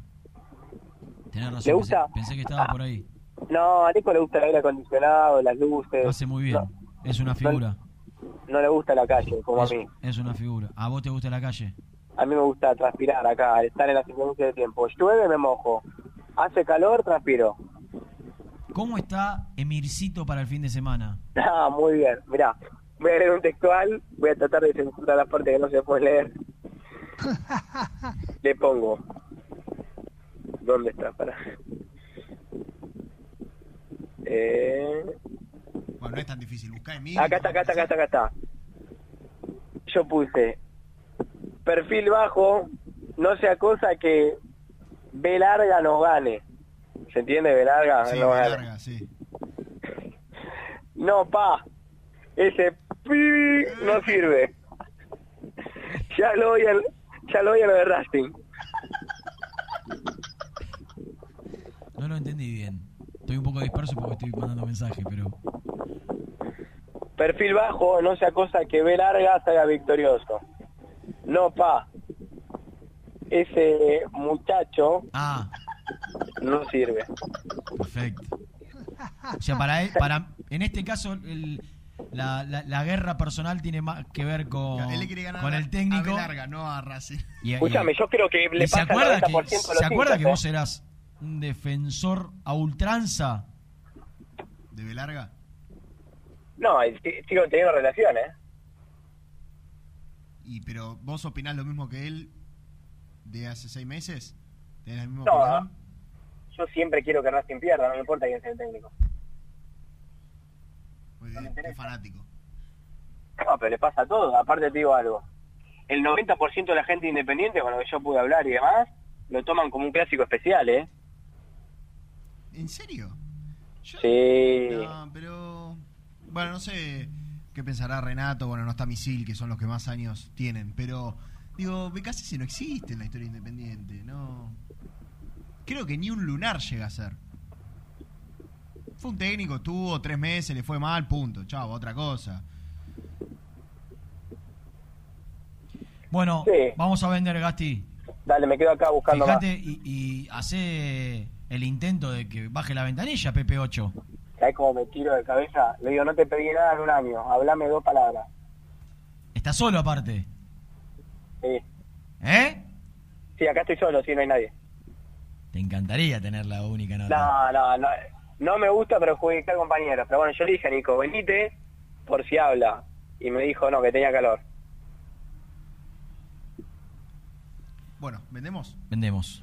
tenés razón, ¿Le gusta? pensé que estaba por ahí. No, a Nico le gusta el aire acondicionado, las luces. Hace muy bien, es una figura. No le gusta la calle, como a mí. es una figura. ¿A vos te gusta la calle? A mí me gusta transpirar acá, estar en la circunstancia de tiempo. Llueve, me mojo. Hace calor, transpiro. ¿Cómo está Emircito para el fin de semana? Ah, muy bien. Mirá, voy a leer un textual, voy a tratar de censurar la parte que no se puede leer. Le pongo. ¿Dónde está? Para. Eh, Bueno, no es tan difícil. Buscá Emilio. acá está, acá está, acá está, acá está. Yo puse perfil bajo, no sea cosa que B larga nos gane. ¿Se entiende? B larga Sí, me gane. larga, sí. No, pa. Ese pi no sirve. Ya lo voy a, ya lo voy a lo de Racing. No lo entendí bien. Estoy un poco disperso porque estoy mandando mensajes, pero... Perfil bajo, no sea cosa que B larga salga victorioso. No, pa. ese muchacho Ah, no sirve. perfecto. O sea, para, él- para en este caso, el- la, la- la guerra personal tiene más que ver con, Él le quiere ganar con a- el técnico. A Belarga, no a Racing. Y- y- Escúchame, yo creo que le ¿Y se pasa acuerda 90% que, de los ¿se acuerda que ¿eh? vos eras un defensor a ultranza? ¿De Belarga? No, sigo teniendo relaciones. Y pero vos opinás lo mismo que él de hace seis meses? ¿Tenés la misma No, opinión? yo siempre quiero que Racing pierda, no me importa quién sea el técnico. Muy bien, fanático. No, pero le pasa a todo. Aparte te digo algo. El 90% de la gente independiente con lo que yo pude hablar y demás, lo toman como un clásico especial, ¿eh? ¿En serio? Sí. No, pero. Bueno, no sé qué pensará Renato, bueno, no está Misil, que son los que más años tienen, pero. Digo, Becasese no existe en la historia independiente, no. Creo que ni un lunar llega a ser. Fue un técnico, tuvo tres meses, le fue mal, punto. Chavo, otra cosa. Bueno, Sí. vamos a vender, Gasti. Dale, me quedo acá buscando Fíjate y, y hace el intento de que baje la ventanilla, PP8. más. ¿Sabes cómo me tiro de cabeza? Le digo, no te pedí nada en un año, hablame dos palabras. Está solo aparte. Sí. ¿Eh? Sí, acá estoy solo, sí, no hay nadie. Te encantaría tener la única nota. No, no, no. No me gusta perjudicar compañeros. Pero bueno, yo le dije a Nico, venite por si habla. Y me dijo, no, que tenía calor. Bueno, ¿vendemos? Vendemos.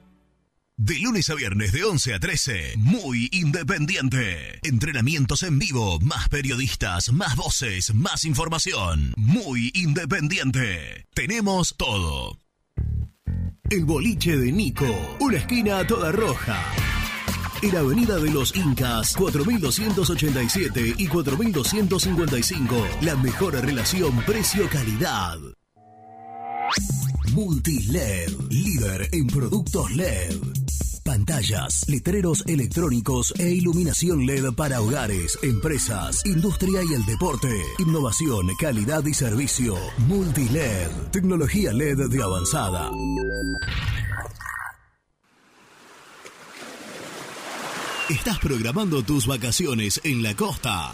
de lunes a viernes de 11 a 13, muy independiente. Entrenamientos en vivo, más periodistas, más voces, más información. Muy independiente. Tenemos todo. El boliche de Nico, una esquina toda roja. En Avenida de los Incas, 4287 y 4255. La mejor relación precio-calidad. Multiled, líder en productos LED. Pantallas, letreros electrónicos e iluminación LED para hogares, empresas, industria y el deporte. Innovación, calidad y servicio. Multiled, tecnología LED de avanzada. ¿Estás programando tus vacaciones en la costa?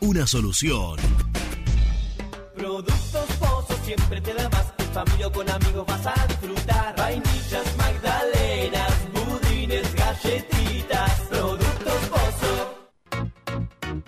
una solución. Productos Pozo siempre te da más. En familia o con amigos vas a disfrutar. Vainillas, magdalenas, budines, galletitas.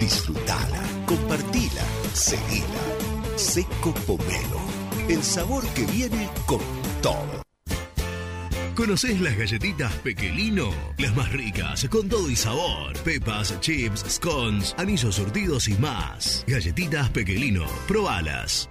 Disfrutala, compartila, seguila. Seco Pomelo. El sabor que viene con todo. ¿Conoces las galletitas Pequelino? Las más ricas, con todo y sabor. Pepas, chips, scones, anillos surtidos y más. Galletitas Pequelino. Probalas.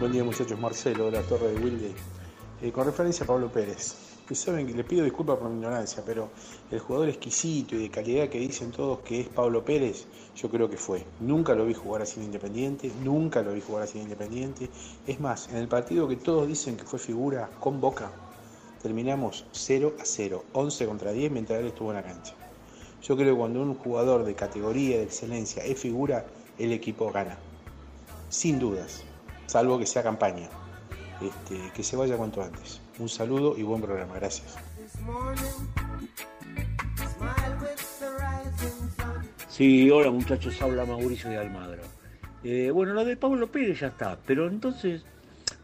Buen día muchachos, Marcelo de la Torre de Wilde. Eh, con referencia a Pablo Pérez, que saben que le pido disculpas por mi ignorancia, pero el jugador exquisito y de calidad que dicen todos que es Pablo Pérez, yo creo que fue. Nunca lo vi jugar así en Independiente, nunca lo vi jugar así en Independiente. Es más, en el partido que todos dicen que fue figura con Boca, terminamos 0 a 0, 11 contra 10 mientras él estuvo en la cancha. Yo creo que cuando un jugador de categoría, de excelencia, es figura, el equipo gana. Sin dudas salvo que sea campaña. Este, que se vaya cuanto antes. Un saludo y buen programa. Gracias. Sí, hola muchachos, habla Mauricio de Almagro. Eh, bueno, lo de Pablo Pérez ya está, pero entonces,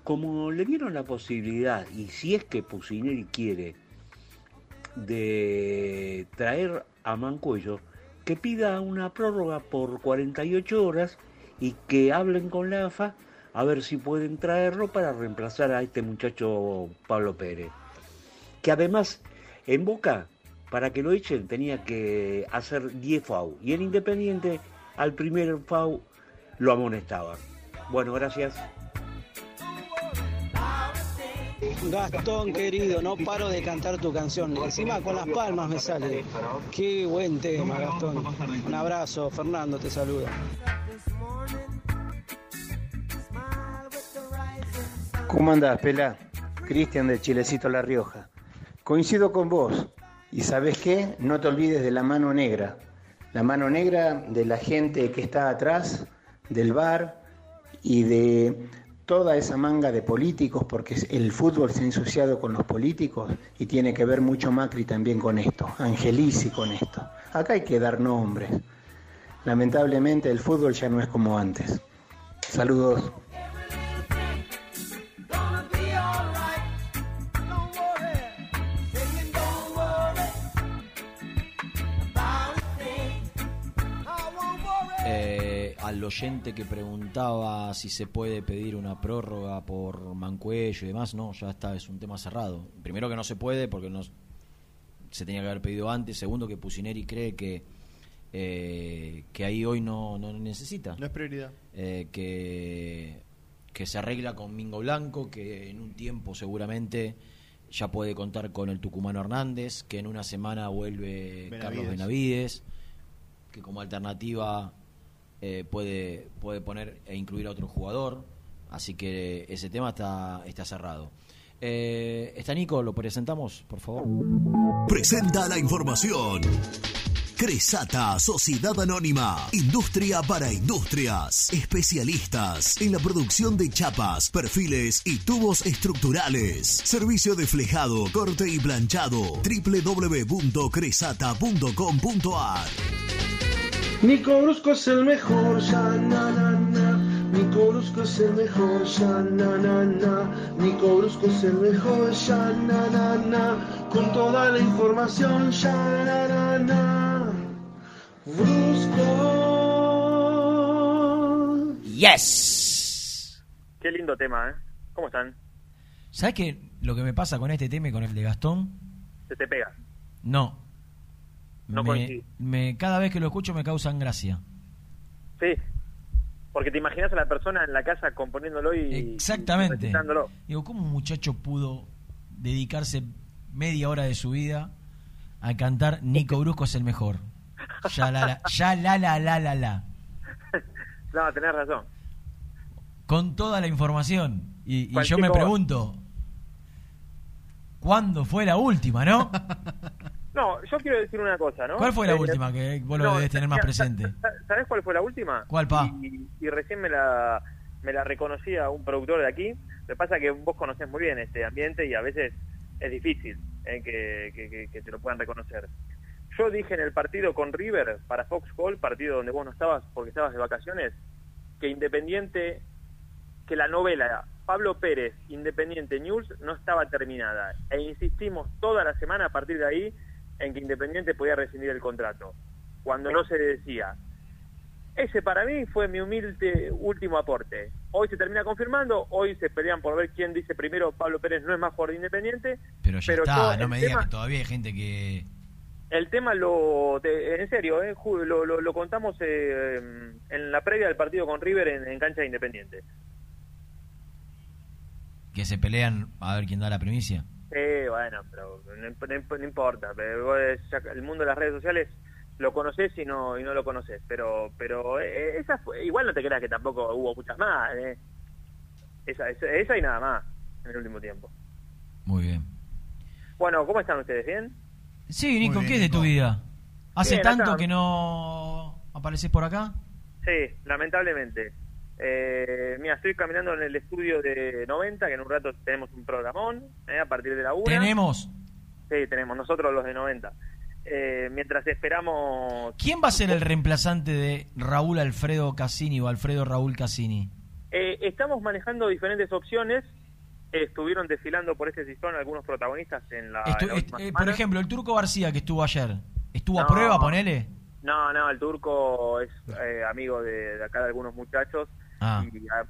como le dieron la posibilidad, y si es que Pusineri quiere, de traer a Mancuello, que pida una prórroga por 48 horas y que hablen con la AFA a ver si pueden traerlo para reemplazar a este muchacho Pablo Pérez. Que además en Boca para que lo echen tenía que hacer 10 FAU. Y el Independiente al primer FAU lo amonestaban. Bueno, gracias. Gastón querido, no paro de cantar tu canción. Encima con las palmas me sale. Qué buen tema, Gastón. Un abrazo, Fernando te saluda. ¿Cómo andás, Pela? Cristian de Chilecito La Rioja. Coincido con vos. Y sabes qué? No te olvides de la mano negra. La mano negra de la gente que está atrás del bar y de toda esa manga de políticos, porque el fútbol se ha ensuciado con los políticos y tiene que ver mucho Macri también con esto, Angelici con esto. Acá hay que dar nombres. Lamentablemente el fútbol ya no es como antes. Saludos. Al oyente que preguntaba si se puede pedir una prórroga por Mancuello y demás, no, ya está, es un tema cerrado. Primero que no se puede porque no se tenía que haber pedido antes. Segundo que Pusineri cree que eh, que ahí hoy no, no necesita. No es prioridad. Eh, que, que se arregla con Mingo Blanco, que en un tiempo seguramente ya puede contar con el tucumano Hernández, que en una semana vuelve Carlos Benavides. Benavides, que como alternativa eh, puede, puede poner e incluir a otro jugador. Así que ese tema está, está cerrado. Eh, está Nico, lo presentamos, por favor. Presenta la información. Cresata, Sociedad Anónima, Industria para Industrias, especialistas en la producción de chapas, perfiles y tubos estructurales. Servicio de flejado, corte y planchado, www.cresata.com.ar. Nico Brusco es el mejor, ya na na na. Nico Brusco es el mejor, ya na na na. Nico Brusco es el mejor, ya na na na. Con toda la información, ya na na na. Brusco. Yes. Qué lindo tema, ¿eh? ¿Cómo están? ¿Sabes qué? Lo que me pasa con este tema y con el de Gastón, Se te pega. no. No me, coincide. me- cada vez que lo escucho me causan gracia. Sí. Porque te imaginas a la persona en la casa componiéndolo y. Exactamente. y. Digo, ¿cómo un muchacho pudo dedicarse media hora de su vida a cantar Nico Brusco es el mejor? Ya la la, ya la la la la la. No, tenés razón. Con toda la información. Y, y yo me pregunto, ¿cuándo fue la última, no? No, yo quiero decir una cosa, ¿no? ¿Cuál fue la Eh, última que vos lo no, debes tener más presente? sa- ¿Sabés cuál fue la última? ¿Cuál, pa? Y, y recién me la, me la reconocía un productor de aquí. Lo que pasa es que vos conocés muy bien este ambiente y a veces es difícil eh, que, que- que- que te lo puedan reconocer. Yo dije en el partido con River para Fox Hall, partido donde vos no estabas porque estabas de vacaciones, que Independiente, que la novela Pablo Pérez, Independiente News, no estaba terminada. E insistimos toda la semana a partir de ahí en que Independiente podía rescindir el contrato, cuando no se decía. Ese para mí fue mi humilde último aporte. Hoy se termina confirmando, hoy se pelean por ver quién dice primero Pablo Pérez no es más jugador de Independiente. Pero ya está, no me digas que todavía hay gente que... el tema lo, te- en serio, eh, Ju- lo, lo- lo contamos eh, en la previa del partido con River en, en cancha de Independiente. que se pelean a ver quién da la primicia. Sí, bueno, pero no, no- no importa. pero el mundo de las redes sociales lo conoces y no y no lo conoces. Pero pero eh, esa fue, igual no te creas que tampoco hubo muchas más. eh. Esa, esa, esa y nada más en el último tiempo. Muy bien. Bueno, ¿cómo están ustedes? ¿Bien? Sí, Nico, bien, ¿qué es de tu vida? ¿Hace Bien, tanto acá. que no apareces por acá? Sí, lamentablemente. Eh, mira, estoy caminando en el estudio de 90, que en un rato tenemos un programón, eh, a partir de la 1. ¿Tenemos? Sí, tenemos, nosotros los de 90. Eh, mientras esperamos... ¿Quién va a ser el reemplazante de Raúl Alfredo Cassini o Alfredo Raúl Cassini? Eh, estamos manejando diferentes opciones. estuvieron desfilando por ese sistón algunos protagonistas en la, Estu- en la última eh, por ejemplo, el Turco García que estuvo ayer, ¿estuvo a prueba, ponele? No, no, el turco es eh, amigo de, de acá de algunos muchachos Ah.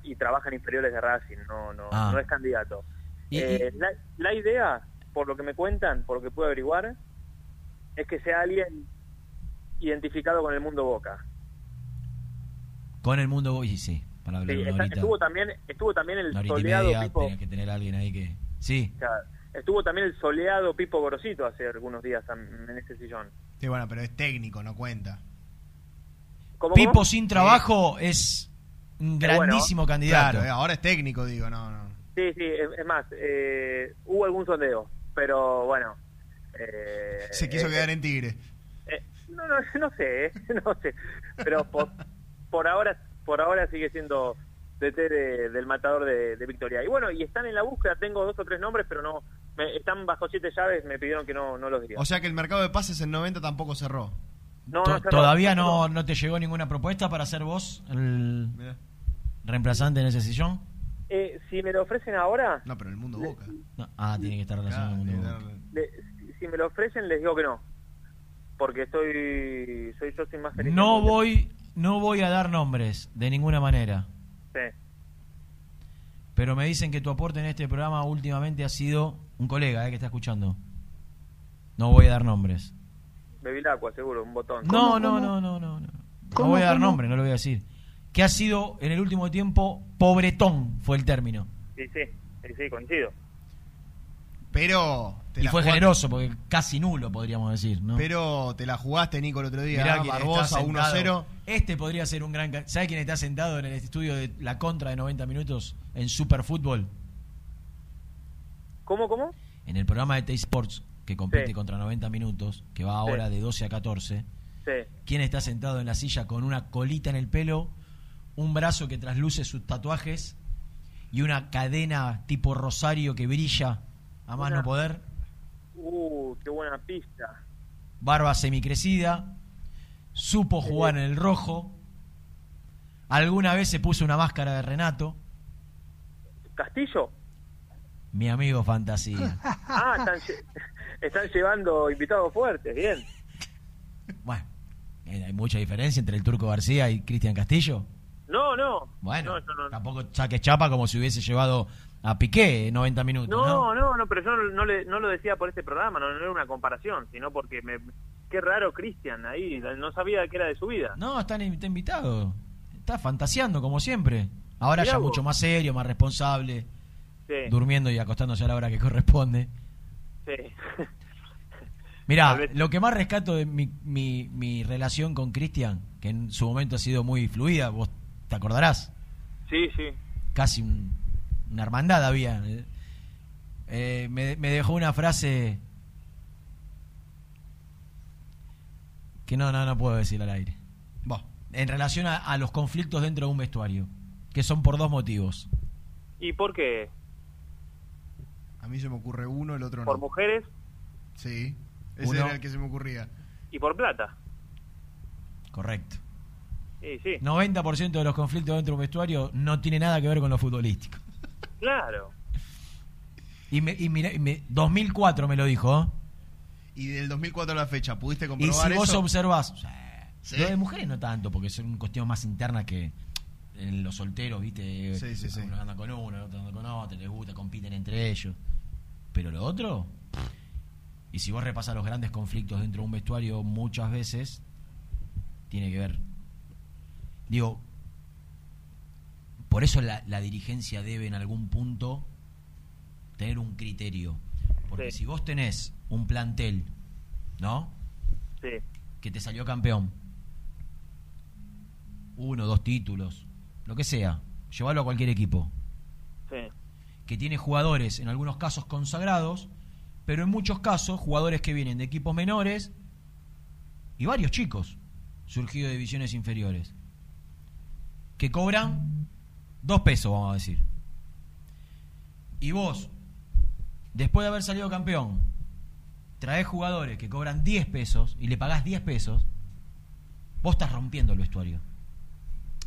y, y trabaja en inferiores de Racing, no, no, Ah. no es candidato. Y- Eh, la, la idea, por lo que me cuentan, por lo que puedo averiguar, es que sea alguien identificado con el mundo Boca. Con el mundo Boy, sí, para hablar Sí, está- horita, estuvo también estuvo también el soleado media, Pipo que tener a alguien ahí que... Sí, estuvo también el soleado Pipo Gorosito hace algunos días en, ese sillón. Sí, bueno, pero es técnico, no cuenta. ¿Cómo, Pipo cómo? sin trabajo es un bueno, grandísimo candidato. Claro, eh, ahora es técnico, digo, no, no. Sí, sí, es, es más, eh, hubo algún sondeo, pero bueno. eh, Se quiso eh, quedar en Tigre. eh, no, no, no sé, eh, no sé, pero por, por ahora por ahora sigue siendo DT de- del matador de, de Victoria. Y bueno, y están en la búsqueda, tengo dos o tres nombres, pero no, me- están bajo siete llaves, me pidieron que no, no los diga. O sea que el mercado de pases en 90 tampoco cerró. No, To- no, cerró, ¿Todavía no, no te llegó ninguna propuesta para ser vos el reemplazante en ese sillón? Eh, si me lo ofrecen ahora, No, pero en el mundo Boca. No. Ah, tiene que estar relacionado con el mundo. Boca. le- si- me lo ofrecen les digo que no, porque estoy soy yo sin más feliz. No voy, no voy a dar nombres de ninguna manera. Sí. Pero me dicen que tu aporte en este programa últimamente ha sido un colega eh, que está escuchando. No voy a dar nombres. Bevilacqua, seguro, un botón. No, no, no, no, no, no. No ¿Cómo, voy a dar cómo? nombres, no lo voy a decir. Que ha sido en el último tiempo pobretón fue el término. Sí, sí, sí, sí, coincido. Pero. te Y la fue jugaste- generoso porque casi nulo podríamos decir, ¿no? Pero te la jugaste, Nico, el otro día. Mirá está Barbosa sentado. 1-0. Este podría ser un gran. ¿Sabe quién está sentado en el estudio de la contra de 90 minutos en Superfútbol? ¿Cómo, cómo? En el programa de T Sports que compite Sí. contra 90 minutos, que va ahora Sí. de 12 a 14. Sí. ¿Quién está sentado en la silla con una colita en el pelo, un brazo que trasluce sus tatuajes y una cadena tipo rosario que brilla a más Una- no poder? Uh, qué buena pista. barba semicrecida, supo jugar en el rojo, alguna vez se puso una máscara de Renato, ¿Castillo? mi amigo fantasía. Ah, están, lle- están llevando invitados fuertes, bien. Bueno, eh, hay mucha diferencia entre el Turco García y Cristian Castillo. No, no. Bueno, No, yo no, tampoco saque chapa como si hubiese llevado a Piqué en 90 minutos, ¿no? no, no, pero yo no, no le- no lo decía por este programa, no, no era una comparación, sino porque me... Qué raro Cristian ahí, no sabía que era de su vida. No, está, está invitado. Está fantaseando como siempre. Ahora Mirá ya vos. mucho más serio, más responsable, Sí, durmiendo y acostándose a la hora que corresponde. sí. Vez- lo que más rescato de mi, mi, mi relación con Cristian, que en su momento ha sido muy fluida, vos te acordarás, Sí, sí. casi un- una hermandad había. eh. Me, me dejó una frase que no, no, no puedo decir al aire. Bah. En relación a, a los conflictos dentro de un vestuario, que son por dos motivos. ¿Y por qué? A mí se me ocurre uno, el otro no. ¿Por mujeres Sí. Ese Uno. era el que se me ocurría. y por plata? Correcto. Sí, sí. 90% de los conflictos dentro de un vestuario no tiene nada que ver con lo futbolístico. Claro. Y, me, y mira, y me- 2004 me lo dijo. ¿eh? Y del 2004 a la fecha, ¿pudiste Y comprobar si vos eso? observás, Sí. lo de mujeres no tanto, porque son cuestión más interna que en los solteros, ¿viste? Sí, sí, sí. Uno anda con uno, el otro anda con otro, les gusta, compiten entre ellos. Pero lo otro, y si vos repasas los grandes conflictos dentro de un vestuario, muchas veces tiene que ver. Digo, por eso la, la dirigencia debe en algún punto tener un criterio. Porque Sí. si vos tenés un plantel, ¿no? Sí. que te salió campeón. Uno, dos títulos, lo que sea. Llévalo a cualquier equipo. Sí. Que tiene jugadores, en algunos casos consagrados, pero en muchos casos jugadores que vienen de equipos menores y varios chicos surgidos de divisiones inferiores. Que cobran dos pesos, vamos a decir. Y vos, después de haber salido campeón, traes jugadores que cobran 10 pesos y le pagás 10 pesos, vos estás rompiendo el vestuario.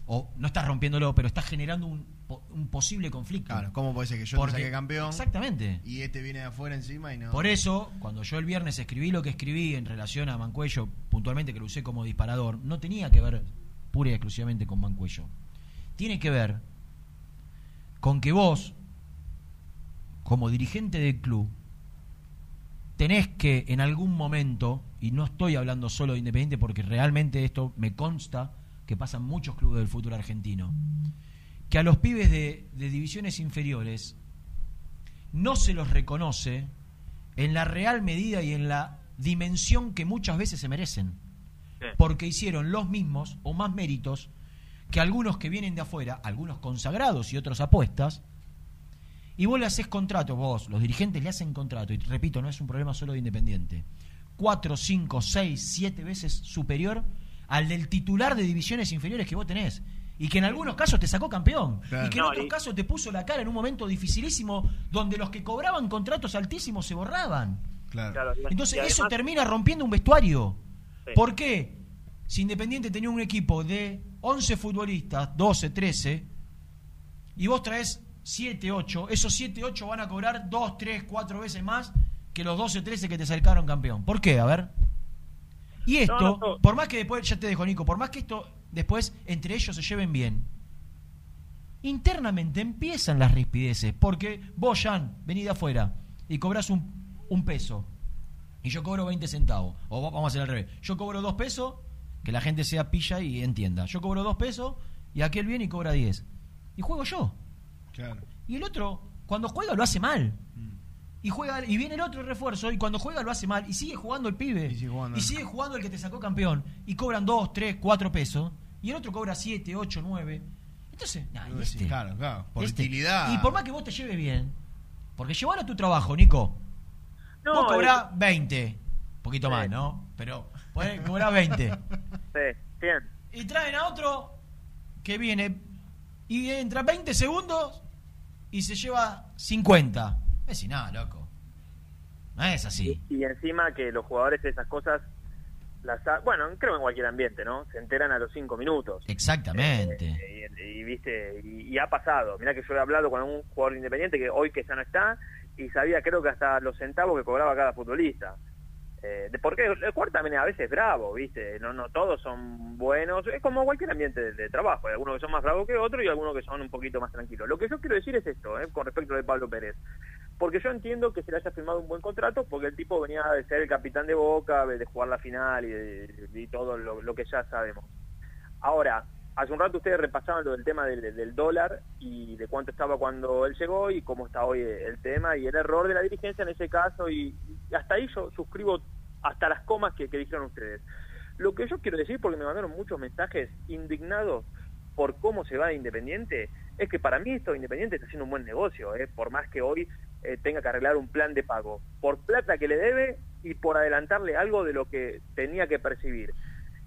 O no estás rompiéndolo, pero estás generando un, un posible conflicto. Claro, ¿cómo puede ser que yo Porque- te saque campeón? Exactamente. Y este viene de afuera encima y no. Por eso, cuando yo el viernes escribí lo que escribí en relación a Mancuello, puntualmente que lo usé como disparador, no tenía que ver pura y exclusivamente con Mancuello. Tiene que ver con que vos, como dirigente del club, tenés que en algún momento, y no estoy hablando solo de Independiente porque realmente esto me consta que pasa en muchos clubes del fútbol argentino, que a los pibes de, de divisiones inferiores no se los reconoce en la real medida y en la dimensión que muchas veces se merecen. Porque hicieron los mismos o más méritos que algunos que vienen de afuera, algunos consagrados y otros apuestas, y vos le haces contrato, vos, los dirigentes le hacen contrato, y repito, no es un problema solo de Independiente, cuatro, cinco, seis, siete veces superior al del titular de divisiones inferiores que vos tenés. Y que en algunos casos te sacó campeón. Claro. Y que en otros casos te puso la cara en un momento dificilísimo donde los que cobraban contratos altísimos se borraban. Claro, Entonces eso termina rompiendo un vestuario. Sí. ¿Por qué? Si Independiente tenía un equipo de 11 futbolistas, 12, 13, y vos traes 7, 8, esos 7, 8 van a cobrar 2, 3, 4 veces más que los 12, 13 que te sacaron campeón. ¿Por qué? A ver. Y esto, No, no, no. por más que después, ya te dejo Nico, por más que esto después entre ellos se lleven bien, internamente empiezan las rispideces, porque vos, Jan, venís de afuera y cobras un, un peso y yo cobro 20 centavos, o va- vamos a hacer al revés, yo cobro 2 pesos, que la gente sea pilla y entienda, yo cobro 2 pesos y aquel viene y cobra 10, y juego yo. Claro. Y el otro, cuando juega, lo hace mal. Y juega y viene el otro refuerzo y cuando juega lo hace mal y sigue jugando el pibe y sigue jugando, el que te sacó campeón y cobran 2, 3, 4 pesos y el otro cobra 7, 8, 9 entonces nah, y este, claro, claro, por este. utilidad. y por más que vos te lleves bien porque llevar a tu trabajo Nico No, vos cobrás es- 20 poquito más ¿no? pero ponés- cobrás 20 Sí, bien. y traen a otro que viene y entra 20 segundos y se lleva 50. Es decir, nada, loco. No es así. Y encima que los jugadores de esas cosas, las ha- bueno, creo en cualquier ambiente, ¿no? Se enteran a los cinco minutos. Exactamente. Eh, y, y, viste, y, y ha pasado. Mirá que yo he hablado con un jugador independiente que hoy que ya no está y sabía creo que hasta los centavos que cobraba cada futbolista. Eh, porque el jugador también a veces es bravo, ¿viste? No, no todos son buenos. Es como cualquier ambiente de, trabajo. Hay algunos que son más bravos que otros y algunos que son un poquito más tranquilos. Lo que yo quiero decir es esto, ¿eh? con respecto de Pablo Pérez. Porque yo entiendo que se le haya firmado un buen contrato porque el tipo venía de ser el capitán de Boca, de jugar la final y, de- todo lo que ya sabemos. Ahora, hace un rato ustedes repasaban lo del tema del, dólar y de cuánto estaba cuando él llegó y cómo está hoy el tema y el error de la dirigencia en ese caso y, y hasta ahí yo suscribo hasta las comas que, dijeron ustedes. Lo que yo quiero decir, porque me mandaron muchos mensajes indignados por cómo se va de Independiente, es que para mí esto de Independiente está haciendo un buen negocio, ¿eh? por más que hoy eh, tenga que arreglar un plan de pago, por plata que le debe y por adelantarle algo de lo que tenía que percibir.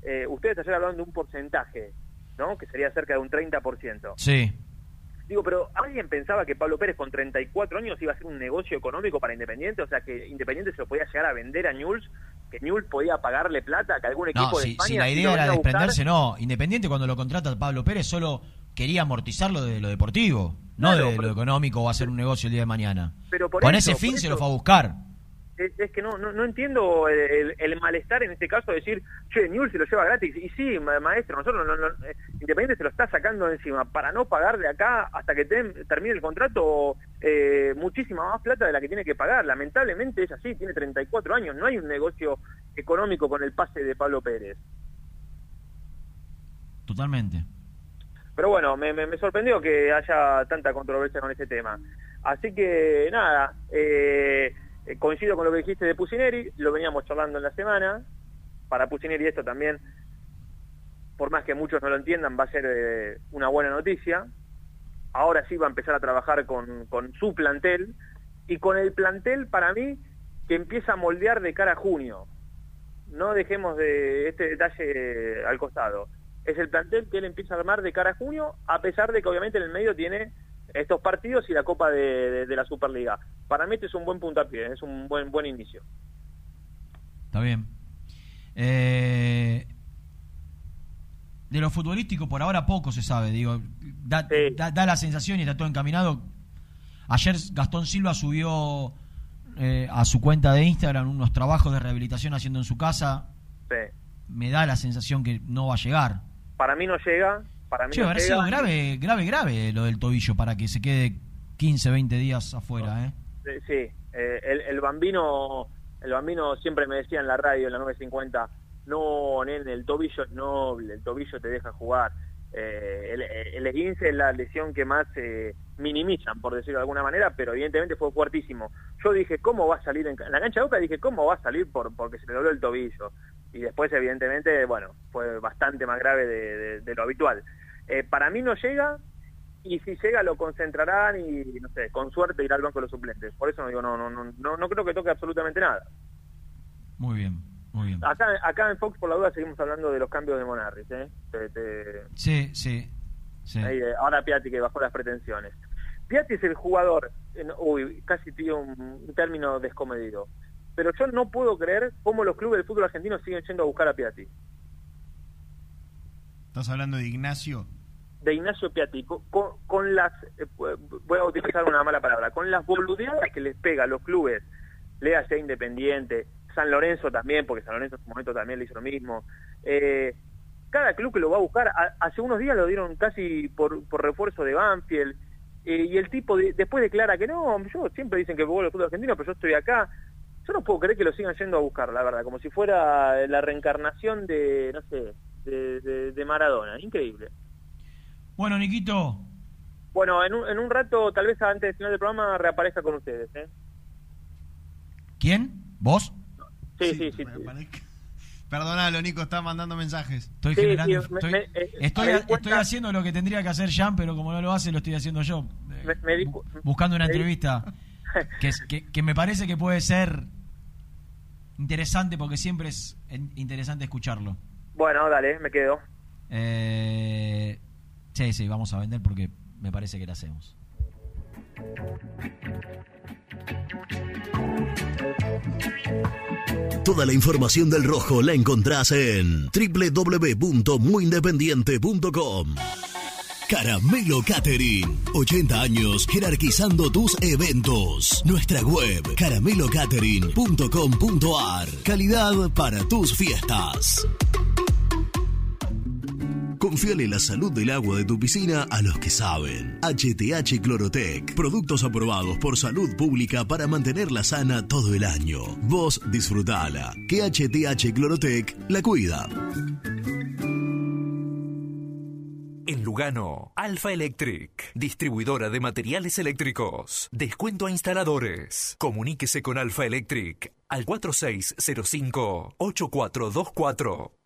Eh, ustedes ayer hablaban de un porcentaje, ¿no? que sería cerca de un 30%. Sí. Digo, pero ¿alguien pensaba que Pablo Pérez con 34 años iba a hacer un negocio económico para Independiente? O sea, que Independiente se lo podía llegar a vender a Newell's, que Newell's podía pagarle plata, que algún equipo No, de si, España... si la idea era desprenderse, no. Independiente cuando lo contrata Pablo Pérez solo quería amortizarlo de lo deportivo, no de lo económico o hacer un negocio el día de mañana. Pero por Con eso, ese por fin se lo fue a buscar. Es, es que no, no, no entiendo el, malestar en este caso de decir, che, Newell's se lo lleva gratis. Y sí, ma- maestro, nosotros, no, no- eh, Independiente se lo está sacando encima para no pagar de acá hasta que termine el contrato eh, muchísima más plata de la que tiene que pagar. Lamentablemente es así, tiene 34 años, no hay un negocio económico con el pase de Pablo Pérez. Totalmente. Pero bueno, me, me- me sorprendió que haya tanta controversia con este tema. Así que nada, eh, eh, coincido con lo que dijiste de Pusineri, lo veníamos charlando en la semana. Para Pusineri esto también, por más que muchos no lo entiendan, va a ser eh, una buena noticia. Ahora sí va a empezar a trabajar con, con su plantel y con el plantel para mí que empieza a moldear de cara a junio. No dejemos de este detalle al costado. Es el plantel que él empieza a armar de cara a junio, a pesar de que obviamente en el medio tiene estos partidos y la Copa de, de- de la Superliga. Para mí este es un buen puntapié, es un buen buen inicio. Está bien. Eh, de lo futbolístico por ahora poco se sabe, digo, da, da- da la sensación y está todo encaminado. Ayer Gastón Silva subió eh, a su cuenta de Instagram unos trabajos de rehabilitación haciendo en su casa. Sí. Me da la sensación que no va a llegar. Para mí no llega, para mí Che, no habrá llega. sido grave, grave, grave lo del tobillo para que se quede 15, 20 días afuera, ¿eh? Sí, sí, eh, el, el bambino El bambino siempre me decía en la radio, en la 950, no, nene, el tobillo es noble, el tobillo te deja jugar. Eh, el, el esguince es la lesión que más eh, minimizan, por decirlo de alguna manera, pero evidentemente fue fuertísimo. Yo dije, ¿cómo va a salir en, en la cancha de Boca? Dije, ¿cómo va a salir por porque se le dobló el tobillo? Y después, evidentemente, bueno, fue bastante más grave de, de- de lo habitual. Eh, para mí no llega, y si llega lo concentrarán y, no sé, con suerte irá al banco de los suplentes. Por eso no digo, no, no, no, no, no creo que toque absolutamente nada. Muy bien, muy bien. Acá, acá en Fox, por la duda, seguimos hablando de los cambios de Monarris, ¿eh? Te- te- Sí, sí. sí. Ahí, eh, ahora Piatti que bajó las pretensiones. Piatti es el jugador, no- uy, casi un, un término descomedido, pero yo no puedo creer cómo los clubes del fútbol argentino siguen yendo a buscar a Piatti. Estás hablando de Ignacio. De Ignacio Piatti, con, las, eh, voy a utilizar una mala palabra, con las boludeadas que les pega a los clubes, lea sea Independiente, San Lorenzo también, porque San Lorenzo en su momento también le hizo lo mismo, eh, cada club que lo va a buscar, a- hace unos días lo dieron casi por, por refuerzo de Banfield, eh, y el tipo de- después declara que no, yo siempre dicen que vuelvo al fútbol argentino, pero yo estoy acá. Yo no puedo creer que lo sigan yendo a buscar, la verdad, como si fuera la reencarnación de, no sé, de, de- de Maradona. Increíble. Bueno, Niquito, Bueno, en un, en un rato, tal vez antes del final del programa, reaparezca con ustedes, ¿eh? ¿quién? ¿Vos? Sí, sí, sí. sí. Perdonalo, Nico, está mandando mensajes. Estoy Sí, generando. sí, me- estoy, me- eh, estoy, me haciendo lo que tendría que hacer Jan, pero como no lo hace, lo estoy haciendo yo. Buscando una entrevista que, es- que, que me parece que puede ser interesante porque siempre es interesante escucharlo. Bueno, dale, me quedo. Eh, sí, sí, vamos a vender porque me parece que la hacemos. Toda la información del rojo la encontrás en www.muyindependiente.com. Caramelo Catering. 80 años jerarquizando tus eventos. Nuestra web caramelocatering.com.ar. Calidad para tus fiestas. Confíale la salud del agua de tu piscina a los que saben. HTH Clorotec. Productos aprobados por salud pública para mantenerla sana todo el año. Vos disfrutala. Que HTH Clorotec la cuida. En Lugano, Alfa Electric, distribuidora de materiales eléctricos. Descuento a instaladores. Comuníquese con Alfa Electric al 4605-8424.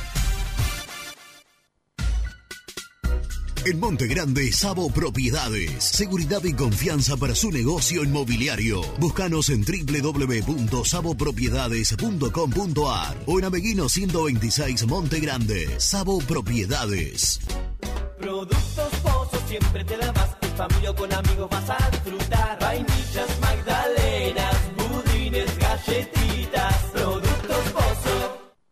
En Monte Grande, Sabo Propiedades. Seguridad y confianza para su negocio inmobiliario. Búscanos en www.sabopropiedades.com.ar o en Ameguino 126 Monte Grande. Sabo Propiedades. Productos Pozo siempre te da más. En familia con amigos vas a disfrutar. Vainillas, magdalenas, budines, galletitas.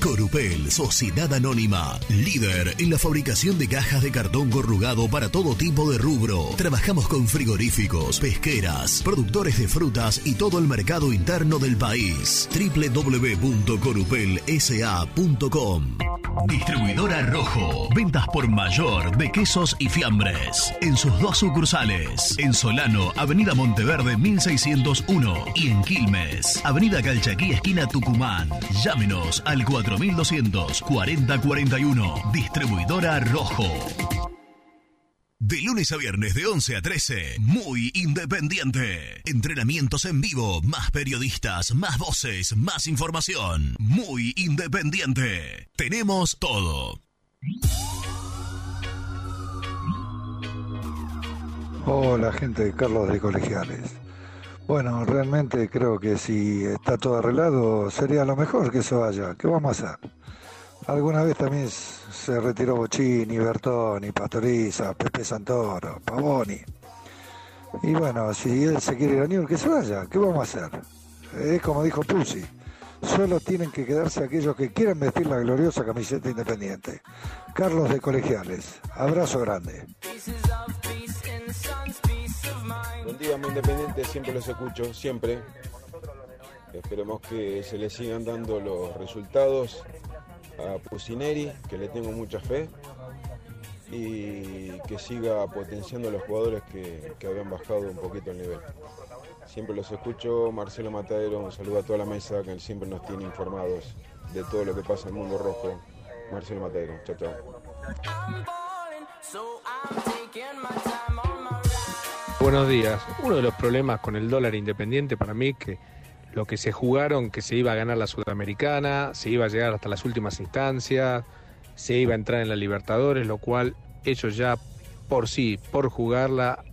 Corupel, Sociedad Anónima, líder en la fabricación de cajas de cartón corrugado para todo tipo de rubro. Trabajamos con frigoríficos, pesqueras, productores de frutas y todo el mercado interno del país. www.corupelsa.com Distribuidora Rojo. Ventas por mayor de quesos y fiambres. En sus dos sucursales. En Solano, Avenida Monteverde 1601. Y en Quilmes, Avenida Calchaquí, esquina Tucumán. Llámenos al 4200 4041. Distribuidora Rojo. De lunes a viernes de 11 a 13, muy independiente. Entrenamientos en vivo, más periodistas, más voces, más información. Muy independiente. Tenemos todo. Hola gente, Carlos de Colegiales. Bueno, realmente creo que si está todo arreglado sería lo mejor que se vaya. ¿Qué vamos a hacer? Alguna vez también se retiró Bochini, Bertoni, Pastoriza, Pepe Santoro, Pavoni. Y bueno, si él se quiere ir a Newell's, que se vaya. ¿Qué vamos a hacer? Es como dijo Pusi. Solo tienen que quedarse aquellos que quieran vestir la gloriosa camiseta independiente. Carlos de Colegiales. Abrazo grande. Independiente, siempre los escucho, siempre. Esperemos que se le sigan dando los resultados a Pusineri, que le tengo mucha fe, y que siga potenciando a los jugadores que, que habían bajado un poquito el nivel. Siempre los escucho, Marcelo Matadero, un saludo a toda la mesa que siempre nos tiene informados de todo lo que pasa en el mundo rojo. Marcelo Matadero, chao, chao. Buenos días. Uno de los problemas con el dólar independiente para mí que lo que se jugaron que se iba a ganar la Sudamericana, se iba a llegar hasta las últimas instancias, se iba a entrar en la Libertadores, lo cual ellos ya por sí, por jugarla,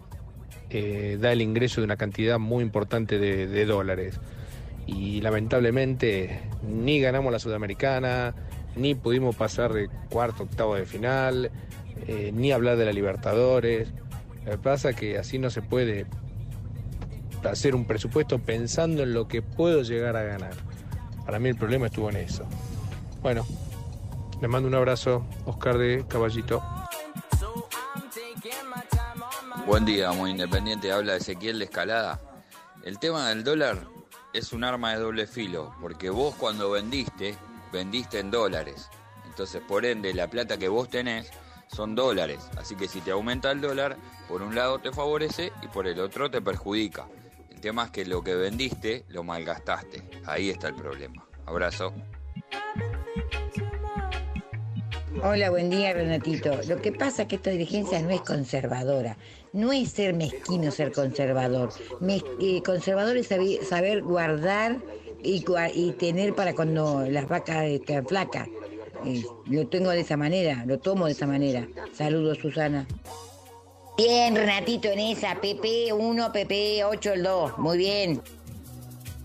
eh, da el ingreso de una cantidad muy importante de, dólares. Y lamentablemente ni ganamos la Sudamericana, ni pudimos pasar de cuarto, octavo de final, eh, ni hablar de la Libertadores. Lo que pasa es que así no se puede hacer un presupuesto pensando en lo que puedo llegar a ganar. Para mí el problema estuvo en eso. Bueno, les mando un abrazo, Oscar de Caballito. Buen día, muy independiente. Habla Ezequiel de Escalada. El tema del dólar es un arma de doble filo, porque vos cuando vendiste, vendiste en dólares. Entonces, por ende, la plata que vos tenés son dólares. Así que si te aumenta el dólar, por un lado te favorece y por el otro te perjudica. El tema es que lo que vendiste lo malgastaste. Ahí está el problema. Abrazo. Hola, buen día, Renatito. Lo que pasa es que esta dirigencia no es conservadora. No es ser mezquino ser conservador. Eh, conservador es saber guardar y, gua- y tener para cuando las vacas están flacas. Eh, lo tengo de esa manera, lo tomo de esa manera. Saludos, Susana. Bien, Renatito, en esa. PP 1, PP 8, el 2. Muy bien.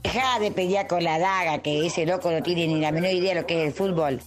Deja de pelear con la daga, que ese loco no tiene ni la menor idea de lo que es el fútbol.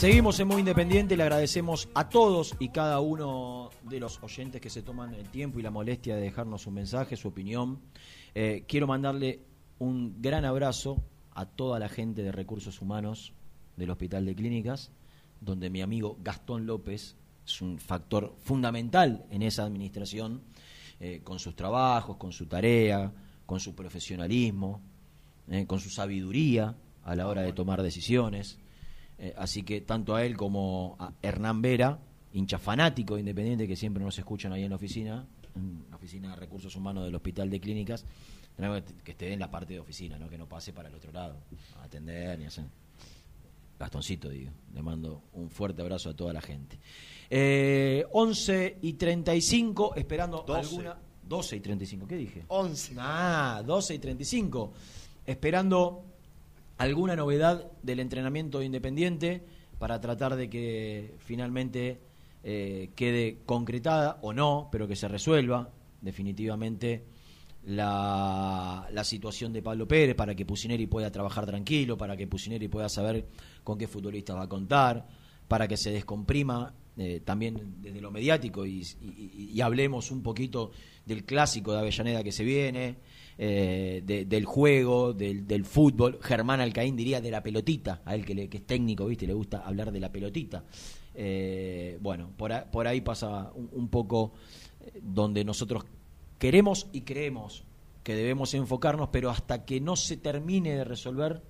Seguimos en Muy Independiente, le agradecemos a todos y cada uno de los oyentes que se toman el tiempo y la molestia de dejarnos un mensaje, su opinión. Eh, quiero mandarle un gran abrazo a toda la gente de recursos humanos del Hospital de Clínicas, donde mi amigo Gastón López es un factor fundamental en esa administración, eh, con sus trabajos, con su tarea, con su profesionalismo, eh, con su sabiduría a la hora de tomar decisiones. Eh, así que tanto a él como a Hernán Vera, hincha fanático de independiente que siempre nos escuchan ahí en la oficina, en la oficina de recursos humanos del Hospital de Clínicas, tenemos que que esté en la parte de oficina, ¿no? que no pase para el otro lado, a atender ni hacer. Gastoncito, digo. Le mando un fuerte abrazo a toda la gente. Eh, 11 y 35, esperando 12. alguna. 12 y 35, ¿qué dije? 11. Ah, 12 y 35. Esperando alguna novedad del entrenamiento de Independiente para tratar de que finalmente eh, quede concretada o no, pero que se resuelva definitivamente la, situación de Pablo Pérez para que Pusineri pueda trabajar tranquilo, para que Pusineri pueda saber con qué futbolistas va a contar, para que se descomprima eh, también desde lo mediático y hablemos un poquito del clásico de Avellaneda que se viene, eh, de- del juego, del, fútbol. Germán Alcaín diría de la pelotita, a él que, es técnico, ¿viste? Le gusta hablar de la pelotita. Eh, bueno, por, ahí pasa un, poco eh, donde nosotros queremos y creemos que debemos enfocarnos, pero hasta que no se termine de resolver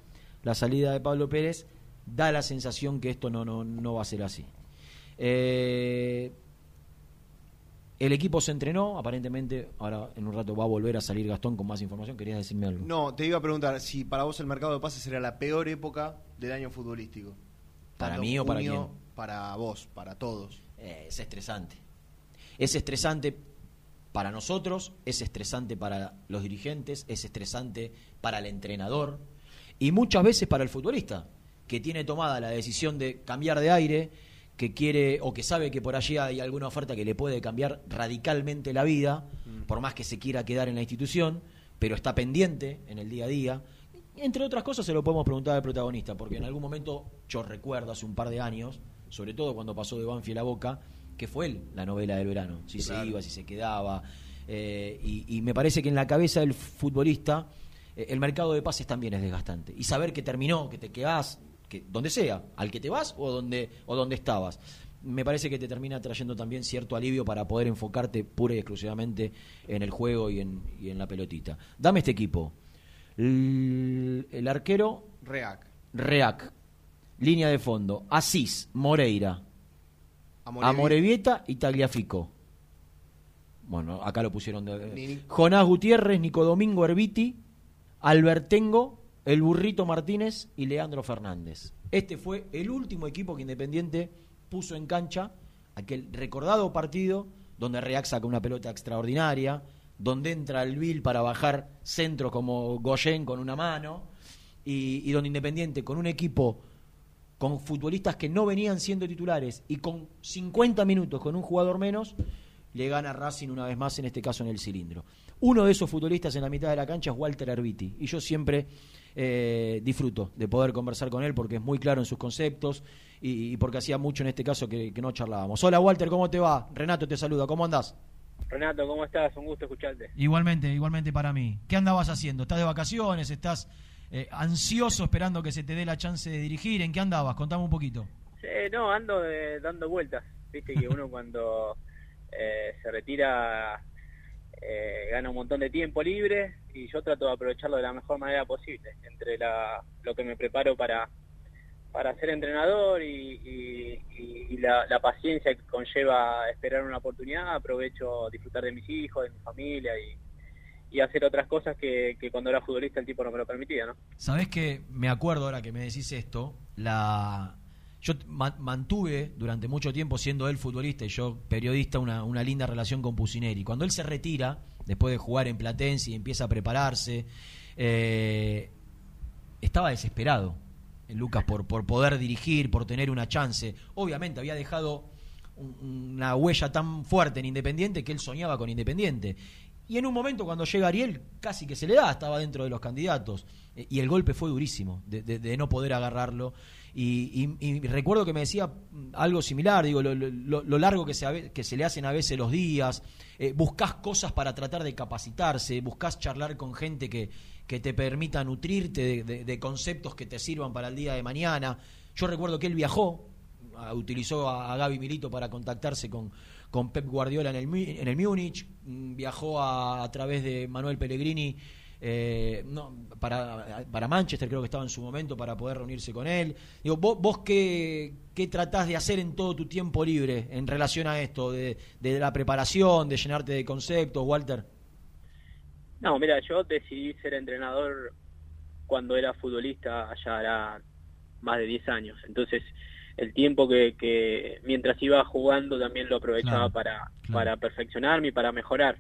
la salida de Pablo Pérez, da la sensación que esto no, va a ser así. El equipo se entrenó, aparentemente, ahora en un rato va a volver a salir Gastón con más información. ¿Querías decirme algo? No, te iba a preguntar si para vos el mercado de pases será la peor época del año futbolístico. ¿Para mí o para quién? Para vos, para todos. Eh, es estresante. Es estresante para nosotros, es estresante para los dirigentes, es estresante para el entrenador y muchas veces para el futbolista, que tiene tomada la decisión de cambiar de aire, que quiere o que sabe que por allí hay alguna oferta que le puede cambiar radicalmente la vida, por más que se quiera quedar en la institución, pero está pendiente en el día a día. Entre otras cosas se lo podemos preguntar al protagonista, porque en algún momento yo recuerdo hace un par de años, sobre todo cuando pasó de Banfield a Boca, que fue él la novela del verano, si se iba, si se quedaba, eh, y, y me parece que en la cabeza del futbolista eh, el mercado de pases también es desgastante, y saber que terminó, que te quedás, que donde sea, al que te vas o donde, o donde estabas. Me parece que te termina trayendo también cierto alivio para poder enfocarte pura y exclusivamente en el juego y en, y en la pelotita. Dame este equipo. El, el arquero Reac. Reac. Línea de fondo. Asís, Moreira. Amorevi- Amorevieta y Tagliafico. Bueno, acá lo pusieron de. Ni- Jonás Gutiérrez, Nico Domingo Herbiti, Albertengo, El Burrito Martínez y Leandro Fernández. Este fue el último equipo que Independiente puso en cancha, aquel recordado partido donde Reac saca una pelota extraordinaria, donde entra el Vil para bajar centro como Goyen con una mano, y, y donde Independiente con un equipo con futbolistas que no venían siendo titulares y con 50 minutos con un jugador menos, le gana Racing una vez más, en este caso en el cilindro. Uno de esos futbolistas en la mitad de la cancha es Walter Herbiti, y yo siempre eh, disfruto de poder conversar con él porque es muy claro en sus conceptos y, y porque hacía mucho en este caso que, que no charlábamos. Hola Walter, ¿cómo te va? Renato te saluda, ¿cómo andás? Renato, ¿cómo estás? Un gusto escucharte. Igualmente, igualmente para mí. ¿Qué andabas haciendo? ¿Estás de vacaciones? ¿Estás eh, ansioso esperando que se te dé la chance de dirigir? ¿En qué andabas? Contame un poquito. Eh, no, ando eh, dando vueltas. Viste que uno cuando eh, se retira eh, gana un montón de tiempo libre y yo trato de aprovecharlo de la mejor manera posible, entre la, lo que me preparo para, para ser entrenador y, y- la, la paciencia que conlleva esperar una oportunidad, aprovecho disfrutar de mis hijos, de mi familia y, hacer otras cosas que, que cuando era futbolista el tipo no me lo permitía, ¿no? Sabés que me acuerdo ahora que me decís esto, la yo ma- mantuve durante mucho tiempo siendo él futbolista y yo periodista una, una linda relación con Pusineri. Cuando él se retira, después de jugar en Platense y empieza a prepararse, eh, estaba desesperado eh, Lucas por, por poder dirigir, por tener una chance. Obviamente había dejado un- una huella tan fuerte en Independiente que él soñaba con Independiente. Y en un momento cuando llega Ariel, casi que se le da, estaba dentro de los candidatos. Eh, Y el golpe fue durísimo, de- de no poder agarrarlo. Y, y- y recuerdo que me decía algo similar, digo, lo, lo- lo largo que se, que se le hacen a veces los días, eh, buscas cosas para tratar de capacitarse, buscas charlar con gente que, que te permita nutrirte de, conceptos que te sirvan para el día de mañana. Yo recuerdo que él viajó, utilizó a, a Gaby Milito para contactarse con, con Pep Guardiola en el, en el Múnich, mm, viajó a, a través de Manuel Pellegrini eh, no, para, para Manchester, creo que estaba en su momento, para poder reunirse con él. Digo, ¿vos, vos qué, qué tratás de hacer en todo tu tiempo libre en relación a esto, de, de la preparación, de llenarte de conceptos, Walter? No, mira, yo decidí ser entrenador cuando era futbolista, allá hará más de 10 años. Entonces, el tiempo que, que mientras iba jugando también lo aprovechaba Claro, para, para perfeccionarme y para mejorar.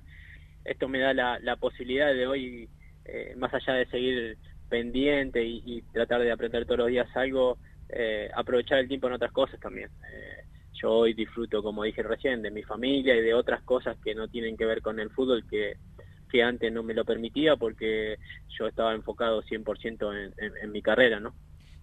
Esto me da la, la posibilidad de hoy, eh, más allá de seguir pendiente y, tratar de aprender todos los días algo, eh, aprovechar el tiempo en otras cosas también. Eh, yo hoy disfruto, como dije recién, de mi familia y de otras cosas que no tienen que ver con el fútbol que, que antes no me lo permitía porque yo estaba enfocado 100% en, en, en mi carrera, ¿no?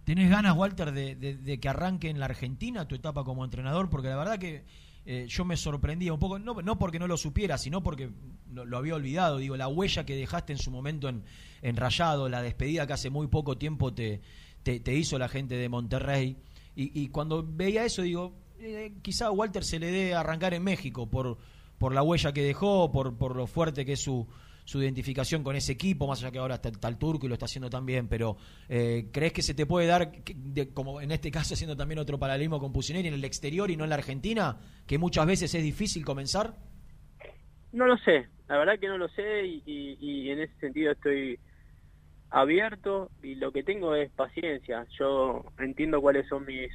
¿Tenés ganas, Walter, de, de- de que arranque en la Argentina tu etapa como entrenador? Porque la verdad que eh, yo me sorprendía un poco, no, no porque no lo supiera, sino porque lo, lo había olvidado. Digo, la huella que dejaste en su momento en, en Rayado, la despedida que hace muy poco tiempo te, te, hizo la gente de Monterrey. Y, y cuando veía eso, digo, eh, quizá Walter se le dé arrancar en México por, por la huella que dejó, por, por lo fuerte que es su, su identificación con ese equipo, más allá que ahora está, está el turco y lo está haciendo también, pero eh, ¿crees que se te puede dar, de- como en este caso haciendo también otro paralelismo con Pusineri, en el exterior y no en la Argentina, que muchas veces es difícil comenzar? No lo sé, la verdad que no lo sé y en ese sentido estoy abierto y lo que tengo es paciencia. Yo entiendo cuáles son mis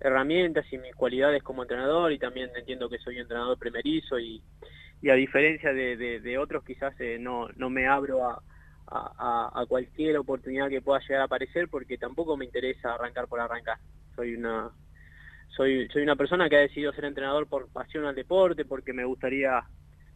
herramientas y mis cualidades como entrenador y también entiendo que soy entrenador primerizo y, y a diferencia de, otros quizás eh, no, no me abro a- a cualquier oportunidad que pueda llegar a aparecer porque tampoco me interesa arrancar por arrancar. Soy una soy soy una persona que ha decidido ser entrenador por pasión al deporte, porque me gustaría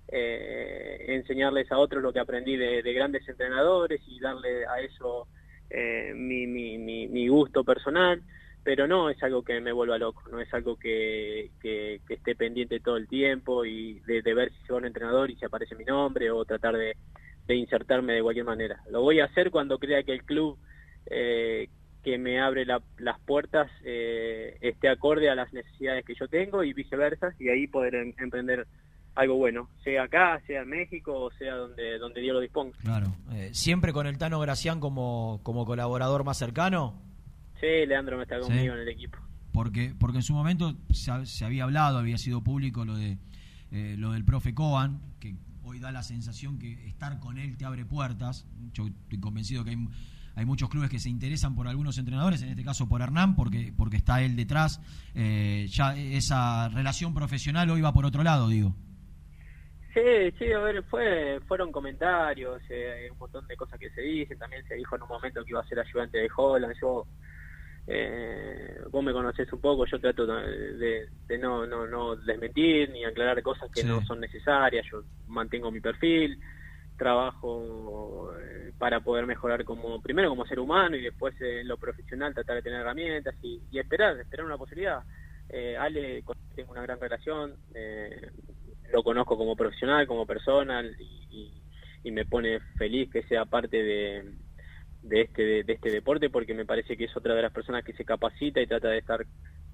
eh, enseñarles a otros lo que aprendí de, de grandes entrenadores y darle a eso eh, mi, mi, mi, mi gusto personal, pero no es algo que me vuelva loco, no es algo que, que, que esté pendiente todo el tiempo y de, de ver si soy un entrenador y si aparece mi nombre o tratar de, de insertarme de cualquier manera. Lo voy a hacer cuando crea que el club eh, que me abre la- las puertas eh, esté acorde a las necesidades que yo tengo y viceversa, y ahí poder em- emprender algo bueno, sea acá, sea en México o sea donde, donde Dios lo disponga. Claro. Eh, ¿Siempre con el Tano Gracián como, como colaborador más cercano? Sí, Leandro me está Sí. conmigo en el equipo. Porque, porque en su momento se, se había hablado, había sido público lo de eh, lo del profe Coan, que hoy da la sensación que estar con él te abre puertas. Yo estoy convencido que hay, hay muchos clubes que se interesan por algunos entrenadores, en este caso por Hernán, porque, porque está él detrás. Eh, ya esa relación profesional hoy va por otro lado, digo. Sí, sí, a ver, fue, fueron comentarios, eh, un montón de cosas que se dicen, también se dijo en un momento que iba a ser ayudante de Holland, yo, eh, vos me conocés un poco, yo trato de, de- no, no, no desmentir ni aclarar cosas que Sí. no son necesarias, yo mantengo mi perfil, trabajo eh, para poder mejorar como, primero como ser humano y después eh, en lo profesional tratar de tener herramientas y, y esperar, esperar una posibilidad. Eh, Ale, tengo una gran relación, eh, lo conozco como profesional, como persona y, y- y me pone feliz que sea parte de, de este de, este deporte porque me parece que es otra de las personas que se capacita y trata de estar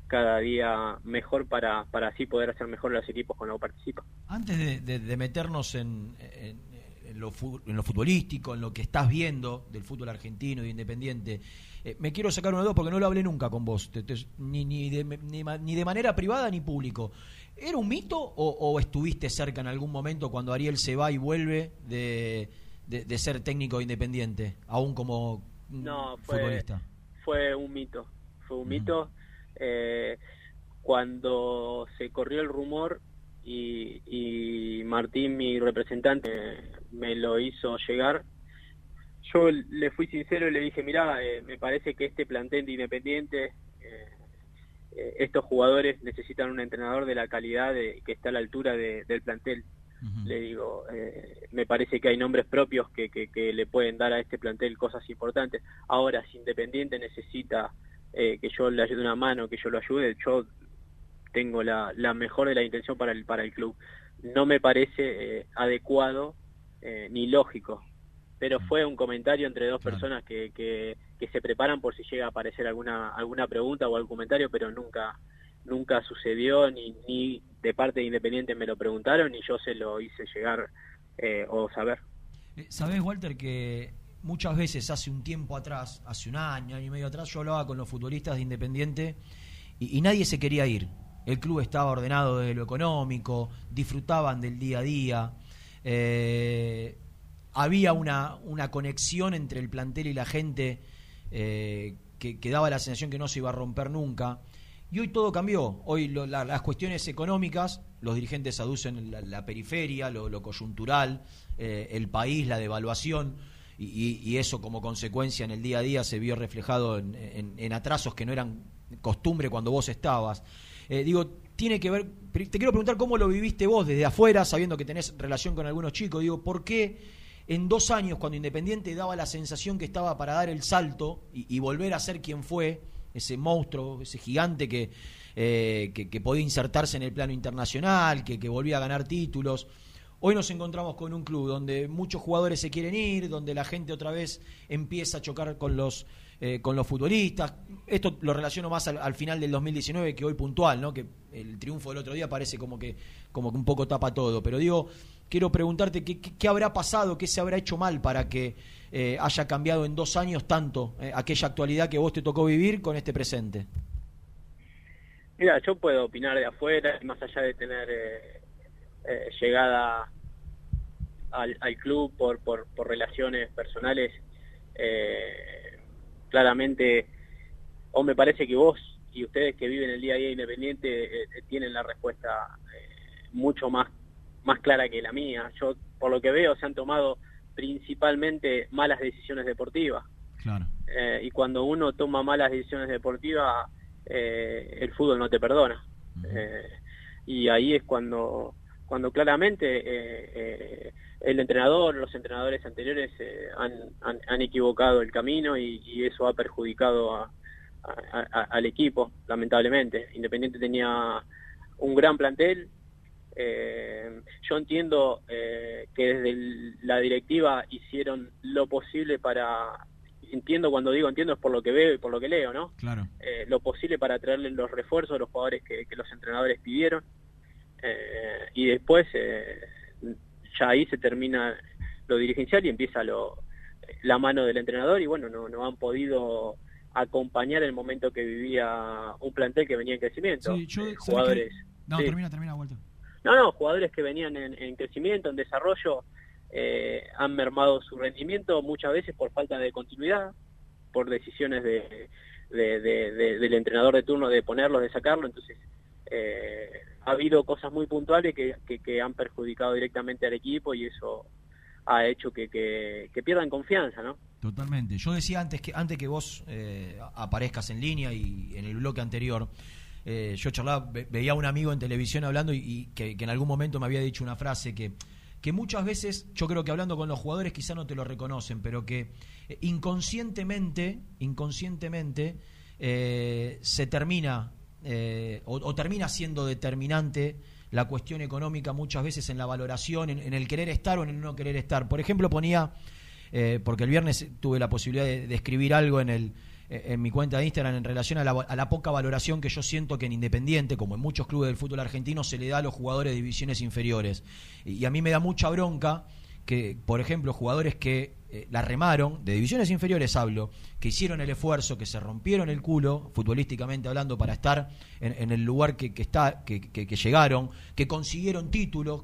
cada día mejor para, para así poder hacer mejor los equipos con los que participa. Antes de, meternos en, en- lo, en lo futbolístico, en lo que estás viendo del fútbol argentino y independiente, eh, me quiero sacar una dos porque no lo hablé nunca con vos, ni, ni, de, ni ni de manera privada ni público. ¿Era un mito o estuviste cerca en algún momento cuando Ariel se va y vuelve de, de- de ser técnico de independiente, aún como mm, No, fue, futbolista? fue un mito, fue un mito. Eh, cuando se corrió el rumor y, y Martín, mi representante, me lo hizo llegar, yo le fui sincero y le dije, mira, me parece que este plantel de Independiente, eh, eh, estos jugadores necesitan un entrenador de la calidad de, que está a la altura de- del plantel. Le digo, eh, me parece que hay nombres propios que, que, que le pueden dar a este plantel cosas importantes. Ahora, si Independiente necesita eh, que yo le ayude una mano, que yo lo ayude, yo tengo la, la mejor de la intención para el, para el club. No me parece eh, adecuado eh, ni lógico, pero fue un comentario entre dos personas que, que, que se preparan por si llega a aparecer alguna, alguna pregunta o algún comentario, pero nunca nunca sucedió, ni, ni de parte de Independiente me lo preguntaron, ni yo se lo hice llegar eh, o saber. Eh, Sabés, Walter, que muchas veces hace un tiempo atrás, hace un año, año y medio atrás, yo hablaba con los futbolistas de Independiente y, y nadie se quería ir. El club estaba ordenado desde lo económico, disfrutaban del día a día. eh, había una, una conexión entre el plantel y la gente que, que daba la sensación que no se iba a romper nunca. Y hoy todo cambió. Hoy lo- la- las cuestiones económicas, los dirigentes aducen la, periferia, lo, coyuntural, eh, el país, la devaluación, y, eso como consecuencia en el día a día se vio reflejado en, en- atrasos que no eran costumbre cuando vos estabas. Eh, digo, tiene que ver, te quiero preguntar cómo lo viviste vos desde afuera, sabiendo que tenés relación con algunos chicos. Digo, ¿por qué en dos años, cuando Independiente daba la sensación que estaba para dar el salto y volver a ser quien fue, ese monstruo, ese gigante que, eh, que, que podía insertarse en el plano internacional, que, que volvía a ganar títulos. Hoy nos encontramos con un club donde muchos jugadores se quieren ir, donde la gente otra vez empieza a chocar con los eh, con los futbolistas. Esto lo relaciono más al, al final del 2019 que hoy puntual, ¿no? Que el triunfo del otro día parece como que como que un poco tapa todo. Pero digo, quiero preguntarte qué, habrá pasado, qué se habrá hecho mal para que eh, haya cambiado en dos años tanto eh, aquella actualidad que vos te tocó vivir con este presente. Mira, yo puedo opinar de afuera, más allá de tener eh, llegada al, club por, por, por relaciones personales, claramente, o me parece que vos y ustedes que viven el día a día independiente tienen la respuesta mucho más, más clara que la mía. Yo, por lo que veo, se han tomado principalmente malas decisiones deportivas. Claro. Eh, y cuando uno toma malas decisiones deportivas, eh, el fútbol no te perdona. Eh, y ahí es cuando, cuando claramente el entrenador, los entrenadores anteriores han, han, han equivocado el camino y, y eso ha perjudicado a- a- a- al equipo, lamentablemente. Independiente tenía un gran plantel. Eh, yo entiendo eh, que desde el- la directiva hicieron lo posible para entiendo cuando digo entiendo es por lo que veo y por lo que leo, ¿no? Claro. Eh, lo posible para traerle los refuerzos a los jugadores que, que los entrenadores pidieron. Eh, y después eh, ya ahí se termina lo dirigencial y empieza lo, la mano del entrenador y bueno, no, no han podido acompañar el momento que vivía un plantel que venía en crecimiento. Sí, yo- Eh, ¿sabés jugadores. No, sí. termina, termina, Walter. No, no, jugadores que venían en, en crecimiento, en desarrollo, eh, han mermado su rendimiento muchas veces por falta de continuidad, por decisiones de, de- de- de- del entrenador de turno de ponerlos, de sacarlo. Entonces, eh, ha habido cosas muy puntuales que, que, que han perjudicado directamente al equipo y eso ha hecho que, que, que pierdan confianza, ¿no? Totalmente. Yo decía antes que antes que vos eh, aparezcas en línea y en el bloque anterior, eh, yo charlaba, ve- veía a un amigo en televisión hablando y, que, en algún momento me había dicho una frase que, que muchas veces, yo creo que hablando con los jugadores quizá no te lo reconocen, pero que eh, inconscientemente, inconscientemente eh, se termina o, termina siendo determinante la cuestión económica muchas veces en la valoración, en, el querer estar o en el no querer estar. Por ejemplo, ponía, porque el viernes tuve la posibilidad de, escribir algo en el, en mi cuenta de Instagram en relación a la, poca valoración que yo siento que en Independiente, como en muchos clubes del fútbol argentino, se le da a los jugadores de divisiones inferiores. Y, a mí me da mucha bronca que, por ejemplo, jugadores que eh, la remaron, de divisiones inferiores hablo, que hicieron el esfuerzo, que se rompieron el culo, futbolísticamente hablando, para estar en, el lugar que, está, que llegaron, que consiguieron títulos,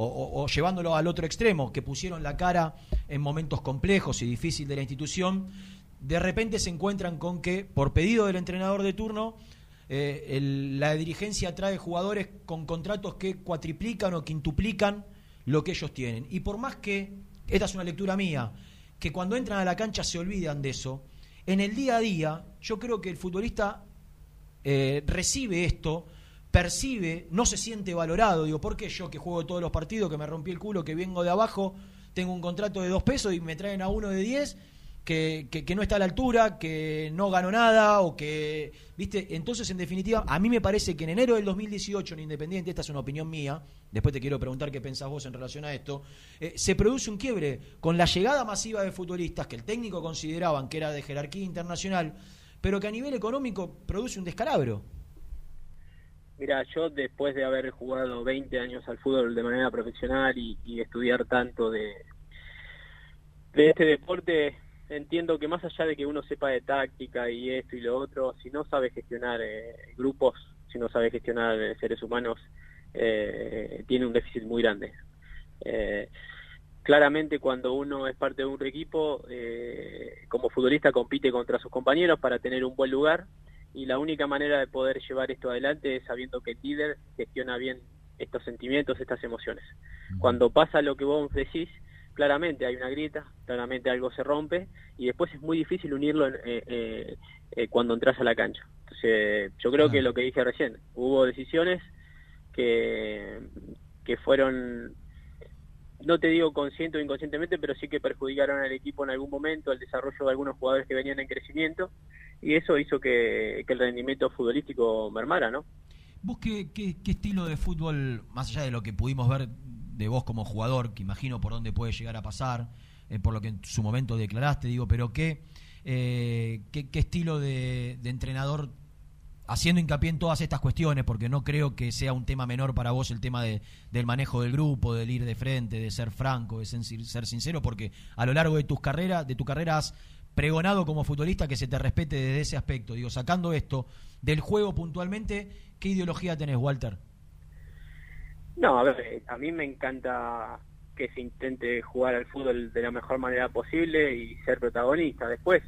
o, o- o llevándolo al otro extremo, que pusieron la cara en momentos complejos y difíciles de la institución, de repente se encuentran con que, por pedido del entrenador de turno, eh, la dirigencia trae jugadores con contratos que cuatriplican o quintuplican lo que ellos tienen. Y por más que, esta es una lectura mía, que cuando entran a la cancha se olvidan de eso, en el día a día yo creo que el futbolista eh, recibe esto, percibe, no se siente valorado. Digo, ¿por qué yo que juego todos los partidos, que me rompí el culo, que vengo de abajo, tengo un contrato de dos pesos y me traen a uno de diez? Que, que- que no está a la altura, que no ganó nada o que, viste, entonces en definitiva, a mí me parece que en enero del 2018 en Independiente, esta es una opinión mía, después te quiero preguntar qué pensás vos en relación a esto, eh, se produce un quiebre con la llegada masiva de futbolistas que el técnico consideraban que era de jerarquía internacional, pero que a nivel económico produce un descalabro. Mira, yo después de haber jugado 20 años al fútbol de manera profesional y, y estudiar tanto de, de este deporte, entiendo que más allá de que uno sepa de táctica y esto y lo otro, si no sabe gestionar eh, grupos, si no sabe gestionar eh, seres humanos, eh, tiene un déficit muy grande. Eh, claramente cuando uno es parte de un equipo, eh, como futbolista compite contra sus compañeros para tener un buen lugar y la única manera de poder llevar esto adelante es sabiendo que el líder gestiona bien estos sentimientos, estas emociones. Cuando pasa lo que vos decís, claramente hay una grieta, claramente algo se rompe y después es muy difícil unirlo en- eh, eh, eh, cuando entras a la cancha. Entonces, yo creo que lo que dije recién, hubo decisiones que, que fueron, no te digo consciente o inconscientemente, pero sí que perjudicaron al equipo en algún momento, el desarrollo de algunos jugadores que venían en crecimiento y eso hizo que, que el rendimiento futbolístico mermara, ¿no? ¿Vos qué, qué- qué estilo de fútbol, más allá de lo que pudimos ver de vos como jugador, que imagino por dónde puede llegar a pasar, eh, por lo que en su momento declaraste, digo, pero qué, eh, qué, qué estilo de, de entrenador, haciendo hincapié en todas estas cuestiones, porque no creo que sea un tema menor para vos el tema de- del manejo del grupo, del ir de frente, de ser franco, de ser, sincero, porque a lo largo de tus carreras, de tu carrera has pregonado como futbolista que se te respete desde ese aspecto. Digo, sacando esto del juego puntualmente, ¿qué ideología tenés, Walter? No, a ver, eh, a mí me encanta que se intente jugar al fútbol de la mejor manera posible y ser protagonista. Después,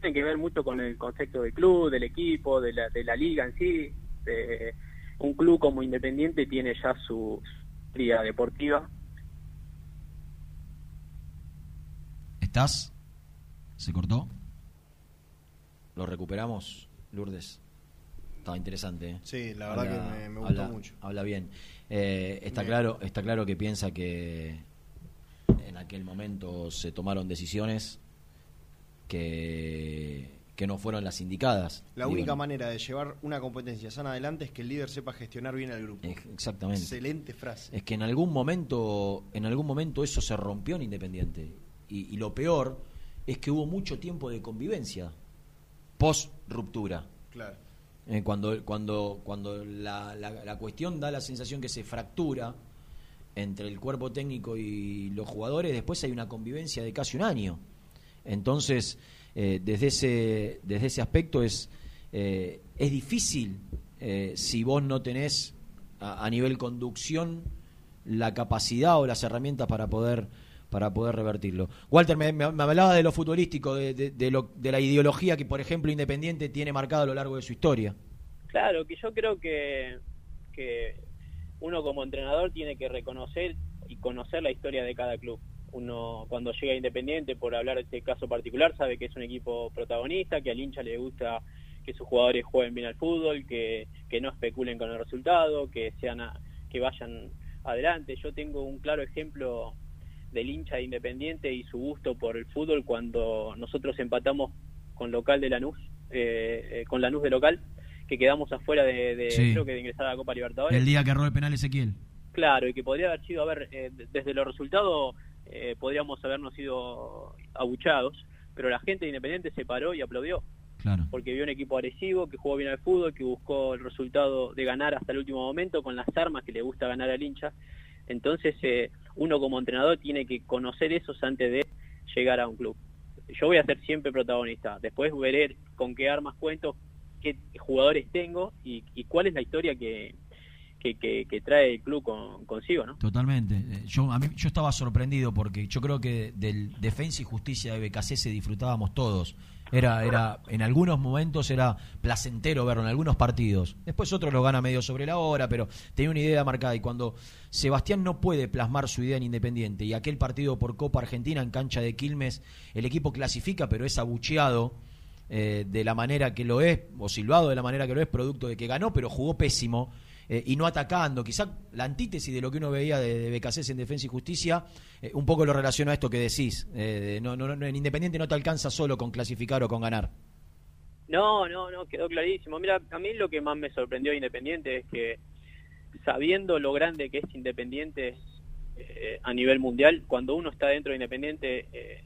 tiene que ver mucho con el concepto del club, del equipo, de la, de la liga en sí. De, un club como Independiente tiene ya su liga deportiva. ¿Estás? ¿Se cortó? ¿Lo recuperamos, Lourdes? Estaba interesante. ¿eh? Sí, la verdad que me- me gustó habla- mucho. Habla bien. Eh, está, claro, está claro que piensa que en aquel momento se tomaron decisiones que, que no fueron las indicadas. La Digo, única manera de llevar una competencia sana adelante es que el líder sepa gestionar bien al grupo. Exactamente. Excelente frase. Es que en algún momento, en algún momento eso se rompió en Independiente. Y, y lo peor es que hubo mucho tiempo de convivencia post ruptura. Claro. Eh, cuando cuando cuando la, la- la cuestión da la sensación que se fractura entre el cuerpo técnico y los jugadores, después hay una convivencia de casi un año. Entonces, eh, desde ese desde ese aspecto es eh, es difícil si vos no tenés a nivel conducción la capacidad o las herramientas para poder para poder revertirlo. Walter, me, me- me hablaba de lo futbolístico, de, de- de lo- de la ideología que, por ejemplo, Independiente tiene marcada a lo largo de su historia. Claro, que yo creo que, que uno como entrenador tiene que reconocer y conocer la historia de cada club. Uno cuando llega a Independiente, por hablar de este caso particular, sabe que es un equipo protagonista, que al hincha le gusta que sus jugadores jueguen bien al fútbol, que, que no especulen con el resultado, que sean a- que vayan adelante. Yo tengo un claro ejemplo del hincha de Independiente y su gusto por el fútbol cuando nosotros empatamos con local de Lanús, eh, eh, con Lanús de local, que quedamos afuera de, de- Sí. creo que de ingresar a la Copa Libertadores. El día que erró el penal Ezequiel. Claro, y que podría haber sido, a ver, eh, de- desde los resultados eh, podríamos habernos sido abuchados, pero la gente de Independiente se paró y aplaudió. Claro. porque vio un equipo agresivo, que jugó bien al fútbol, que buscó el resultado de ganar hasta el último momento con las armas que le gusta ganar al hincha. Entonces, eh, uno como entrenador tiene que conocer esos antes de llegar a un club. Yo voy a ser siempre protagonista. Después veré con qué armas cuento, qué jugadores tengo y, cuál es la historia que, que, que- que trae el club con- consigo, ¿no? Totalmente. Eh, Yo, a mí, yo estaba sorprendido porque yo creo que del Defensa y Justicia de BKC disfrutábamos todos. Era, era, en algunos momentos era placentero verlo, en algunos partidos. Después otros lo gana medio sobre la hora, pero tenía una idea marcada. Y cuando Sebastián no puede plasmar su idea en Independiente, y aquel partido por Copa Argentina en cancha de Quilmes, el equipo clasifica, pero es abucheado eh, de la manera que lo es, o silbado de la manera que lo es, producto de que ganó, pero jugó pésimo eh, y no atacando. Quizá la antítesis de lo que uno veía de, de BKC en Defensa y Justicia, eh, un poco lo relaciona a esto que decís. eh, no, no, no, en Independiente no te alcanza solo con clasificar o con ganar. No, no, no, quedó clarísimo. Mira, a mí lo que más me sorprendió de Independiente es que sabiendo lo grande que es Independiente eh, a nivel mundial, cuando uno está dentro de Independiente eh,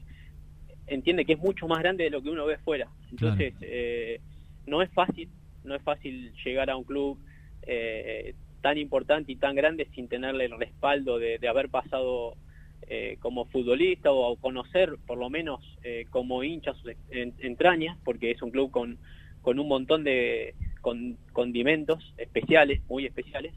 entiende que es mucho más grande de lo que uno ve fuera. Entonces, eh, no es fácil, no es fácil llegar a un club eh, tan importante y tan grande sin tenerle el respaldo de, haber pasado eh, como futbolista o conocer por lo menos eh, como hincha sus en- entrañas, porque es un club con, con un montón de con, condimentos especiales, muy especiales.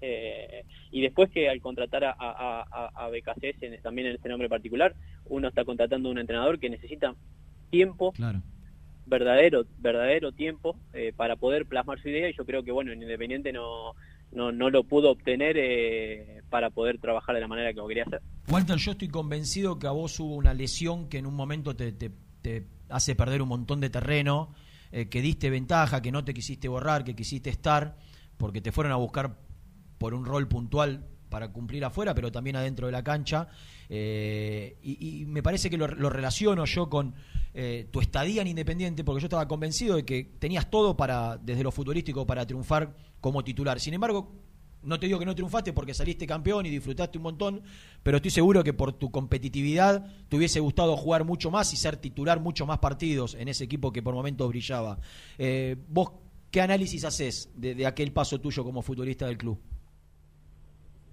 Eh, y después que al contratar a, a, a, a BKC, en- también en este nombre particular, uno está contratando a un entrenador que necesita tiempo, verdadero verdadero tiempo eh, para poder plasmar su idea y yo creo que bueno en Independiente no no, no lo pudo obtener eh, para poder trabajar de la manera que quería hacer. Walter, yo estoy convencido que a vos hubo una lesión que en un momento te, te- te hace perder un montón de terreno, eh, que diste ventaja, que no te quisiste borrar, que quisiste estar, porque te fueron a buscar por un rol puntual para cumplir afuera, pero también adentro de la cancha. Eh, y, me parece que lo relaciono yo con eh, tu estadía en Independiente, porque yo estaba convencido de que tenías todo para, desde lo futbolístico, para triunfar como titular. Sin embargo, no te digo que no triunfaste porque saliste campeón y disfrutaste un montón, pero estoy seguro que por tu competitividad te hubiese gustado jugar mucho más y ser titular mucho más partidos en ese equipo que por momentos brillaba. Eh, ¿Vos qué análisis haces de, de aquel paso tuyo como futbolista del club?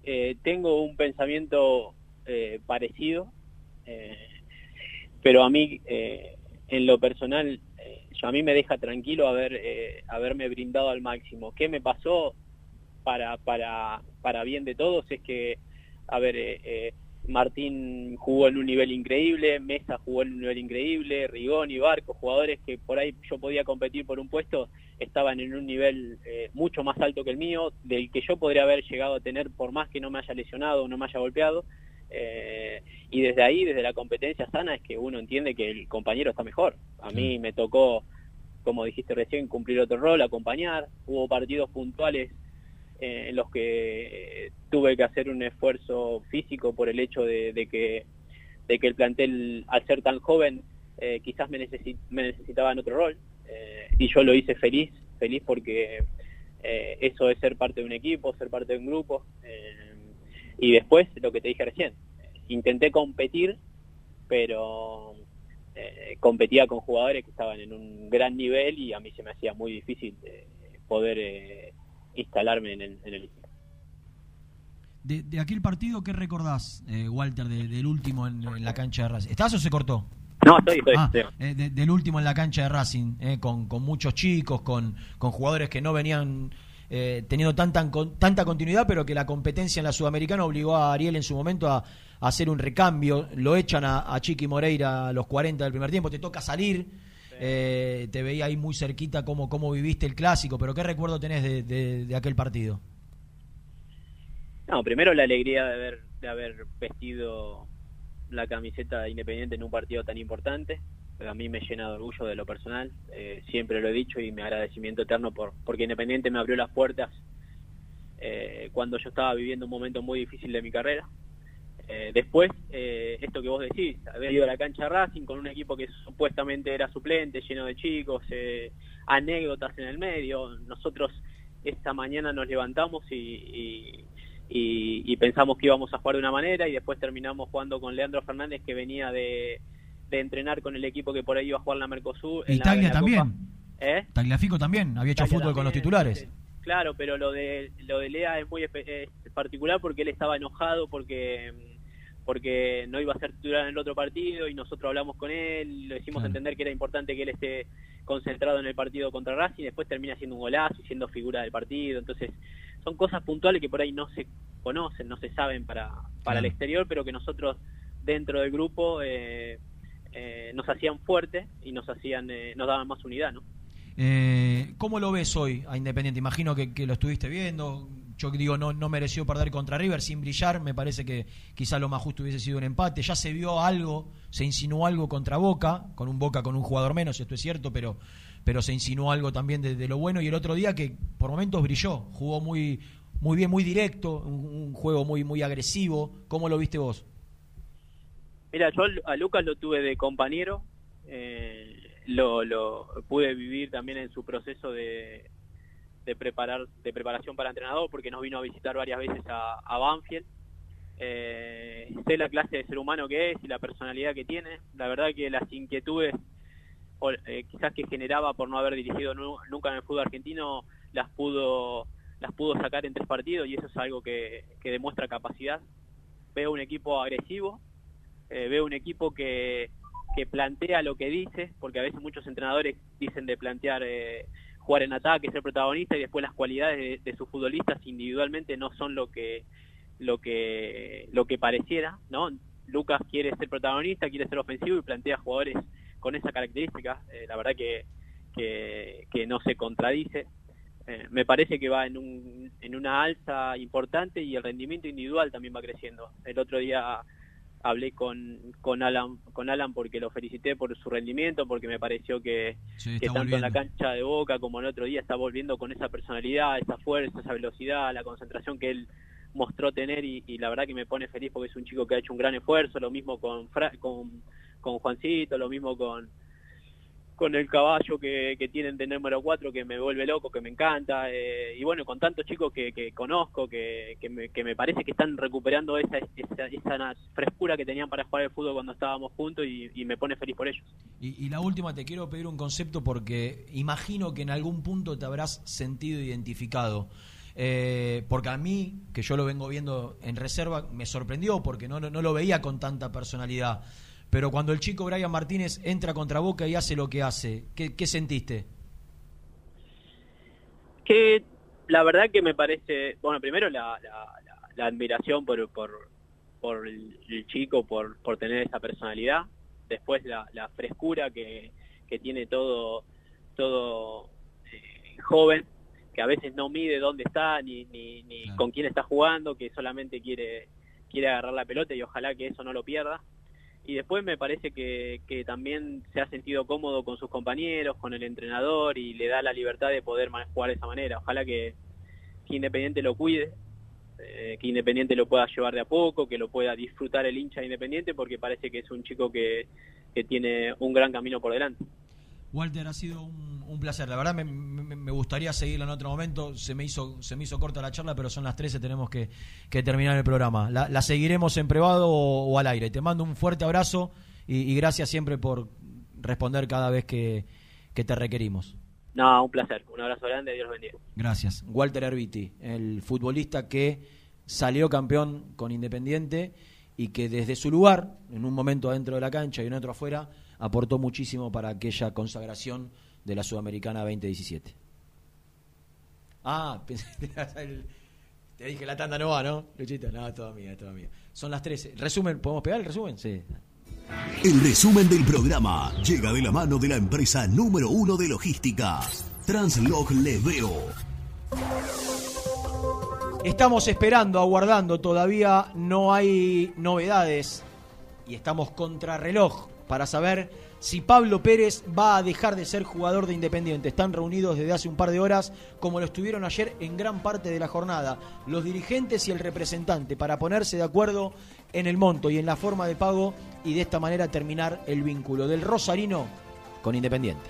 Eh, tengo un pensamiento eh, parecido, eh, pero a mí, eh, en lo personal, eh, a mí me deja tranquilo haber eh, haberme brindado al máximo. ¿Qué me pasó para, para, para bien de todos? Es que, a ver, eh, eh, Martín jugó en un nivel increíble, Mesa jugó en un nivel increíble, Rigón y Barco, jugadores que por ahí yo podía competir por un puesto, estaban en un nivel eh, mucho más alto que el mío, del que yo podría haber llegado a tener por más que no me haya lesionado o no me haya golpeado. Eh, y desde ahí, desde la competencia sana, es que uno entiende que el compañero está mejor. A mí me tocó, como dijiste recién, cumplir otro rol, acompañar. Hubo partidos puntuales eh, en los que eh, tuve que hacer un esfuerzo físico por el hecho de, de que de que el plantel al ser tan joven eh, quizás me, necesi- me necesitaba en otro rol eh, y yo lo hice feliz feliz porque eh, eso es ser parte de un equipo ser parte de un grupo eh, y después lo que te dije recién intenté competir pero eh, competía con jugadores que estaban en un gran nivel y a mí se me hacía muy difícil eh, poder eh, instalarme en el, en el equipo. De, de aquel partido, ¿qué recordás, eh, Walter, de- del último en, en la cancha de Racing? ¿Estás o se cortó? No, estoy, estoy. Ah, eh, de- del último en la cancha de Racing, eh, con, con muchos chicos, con, con jugadores que no venían eh, teniendo tanta, tanta continuidad, pero que la competencia en la Sudamericana obligó a Ariel en su momento a hacer un recambio. Lo echan a, a Chiqui Moreira a los 40 del primer tiempo, te toca salir. eh, te veía ahí muy cerquita cómo, cómo viviste el clásico, pero ¿qué recuerdo tenés de, de- de aquel partido? No, primero la alegría de haber, de haber vestido la camiseta de Independiente en un partido tan importante. A mí me llena de orgullo de lo personal, eh, siempre lo he dicho y mi agradecimiento eterno por porque Independiente me abrió las puertas eh, cuando yo estaba viviendo un momento muy difícil de mi carrera. Eh, después, eh, esto que vos decís, haber ido a la cancha Racing con un equipo que supuestamente era suplente, lleno de chicos, eh, anécdotas en el medio. Nosotros esta mañana nos levantamos y, y, y- y pensamos que íbamos a jugar de una manera y después terminamos jugando con Leandro Fernández que venía de, de entrenar con el equipo que por ahí iba a jugar la Mercosur. en Y la- en la también. Copa. ¿Eh? Tagliafico también, había hecho fútbol con los titulares. Claro, pero lo de lo de Lea es muy es particular porque él estaba enojado porque porque no iba a ser titular en el otro partido y nosotros hablamos con él, le hicimos Claro. entender que era importante que él esté concentrado en el partido contra Racing y después termina siendo un golazo y siendo figura del partido. Entonces, son cosas puntuales que por ahí no se conocen, no se saben para, para el exterior, pero que nosotros dentro del grupo eh, eh, nos hacían fuerte y nos hacían eh, nos daban más unidad, ¿no? Eh, ¿Cómo lo ves hoy a Independiente? Imagino que, que lo estuviste viendo. Yo digo, no, no mereció perder contra River sin brillar. Me parece que quizá lo más justo hubiese sido un empate. Ya se vio algo, se insinuó algo contra Boca, con un Boca con un jugador menos, esto es cierto, pero, pero se insinuó algo también de, lo bueno. Y el otro día que por momentos brilló, jugó muy, muy bien, muy directo, un, juego muy, muy agresivo. ¿Cómo lo viste vos? Mira, yo a Lucas lo tuve de compañero, eh, lo, lo pude vivir también en su proceso de, de preparar de preparación para entrenador, porque nos vino a visitar varias veces a, Banfield. Eh, sé la clase de ser humano que es y la personalidad que tiene. La verdad que las inquietudes o, eh, quizás que generaba por no haber dirigido nu- nunca en el fútbol argentino las pudo las pudo sacar en tres partidos y eso es algo que, que demuestra capacidad. Veo un equipo agresivo, eh, veo un equipo que, que plantea lo que dice, porque a veces muchos entrenadores dicen de plantear eh, jugar en ataque, ser protagonista y después las cualidades de, sus futbolistas individualmente no son lo que lo que lo que pareciera, ¿no? Lucas quiere ser protagonista, quiere ser ofensivo y plantea jugadores con esa característica. Eh, la verdad que, que, que no se contradice. Eh, me parece que va en, un, en una alza importante y el rendimiento individual también va creciendo. El otro día hablé con, con Alan con Alan porque lo felicité por su rendimiento, porque me pareció que, Sí, que tanto en la cancha de Boca como el otro día está volviendo con esa personalidad, esa fuerza, esa velocidad, la concentración que él mostró tener y, y la verdad que me pone feliz porque es un chico que ha hecho un gran esfuerzo, lo mismo con Fra- con, con Juancito, lo mismo con con el caballo que, tienen de número 4 que me vuelve loco, que me encanta, eh, y bueno, con tantos chicos que, que conozco, que, que, me, que me parece que están recuperando esa, esa, esa frescura que tenían para jugar el fútbol cuando estábamos juntos y, me pone feliz por ellos. Y, y la última, te quiero pedir un concepto porque imagino que en algún punto te habrás sentido identificado. Eh, porque a mí, que yo lo vengo viendo en reserva, me sorprendió porque no, no lo veía con tanta personalidad. Pero cuando el chico Brian Martínez entra contra Boca y hace lo que hace, ¿qué, qué sentiste? que la verdad que me parece, bueno, primero la, la, la- la admiración por, por, por el, el chico, por, por tener esa personalidad, después la, la frescura que, que tiene todo, todo eh, joven, que a veces no mide dónde está ni, ni, ni con quién está jugando, que solamente quiere, quiere agarrar la pelota y ojalá que eso no lo pierda. Y después me parece que, que también se ha sentido cómodo con sus compañeros, con el entrenador y le da la libertad de poder jugar de esa manera. Ojalá que, que Independiente lo cuide, eh, que Independiente lo pueda llevar de a poco, que lo pueda disfrutar el hincha de Independiente porque parece que es un chico que, que tiene un gran camino por delante. Walter, ha sido un, un placer. La verdad me, me- me gustaría seguirla en otro momento. Se me hizo se me hizo corta la charla, pero son las 13, tenemos que, que terminar el programa. La, la seguiremos en privado o, o al aire. Te mando un fuerte abrazo y, y gracias siempre por responder cada vez que, que te requerimos. No, un placer. Un abrazo grande, Dios los bendiga. Gracias. Walter Herbiti, el futbolista que salió campeón con Independiente y que desde su lugar, en un momento adentro de la cancha y en otro afuera, aportó muchísimo para aquella consagración de la Sudamericana 2017. Ah, pensé que ibas a el- te dije la tanda no va, ¿no? Luchita, no, toda mía, toda mía. Son las 13. Resumen, ¿podemos pegar el resumen? Sí. El resumen del programa llega de la mano de la empresa número uno de logística, Translog Leveo. Estamos esperando, aguardando, todavía no hay novedades y estamos contra reloj para saber si Pablo Pérez va a dejar de ser jugador de Independiente. Están reunidos desde hace un par de horas, como lo estuvieron ayer en gran parte de la jornada, los dirigentes y el representante para ponerse de acuerdo en el monto y en la forma de pago y de esta manera terminar el vínculo del Rosarino con Independiente.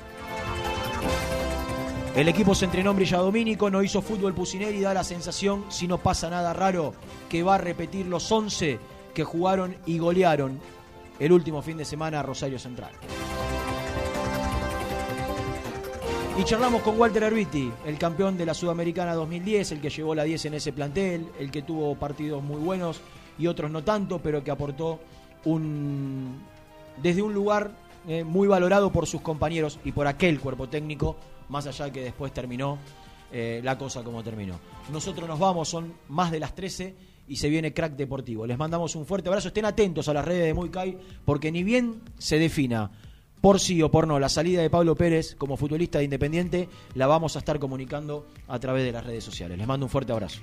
El equipo se entrenó en Villa Domínico, no hizo fútbol Pusineri da la sensación, si no pasa nada raro, que va a repetir los 11 que jugaron y golearon el último fin de semana a Rosario Central. Y charlamos con Walter Herbiti, el campeón de la Sudamericana 2010, el que llevó la 10 en ese plantel, el que tuvo partidos muy buenos y otros no tanto, pero que aportó un desde un lugar eh, muy valorado por sus compañeros y por aquel cuerpo técnico, más allá que después terminó eh, la cosa como terminó. Nosotros nos vamos, son más de las 13 y se viene crack deportivo. Les mandamos un fuerte abrazo, estén atentos a las redes de Muy porque ni bien se defina por sí o por no la salida de Pablo Pérez como futbolista de Independiente, la vamos a estar comunicando a través de las redes sociales. Les mando un fuerte abrazo.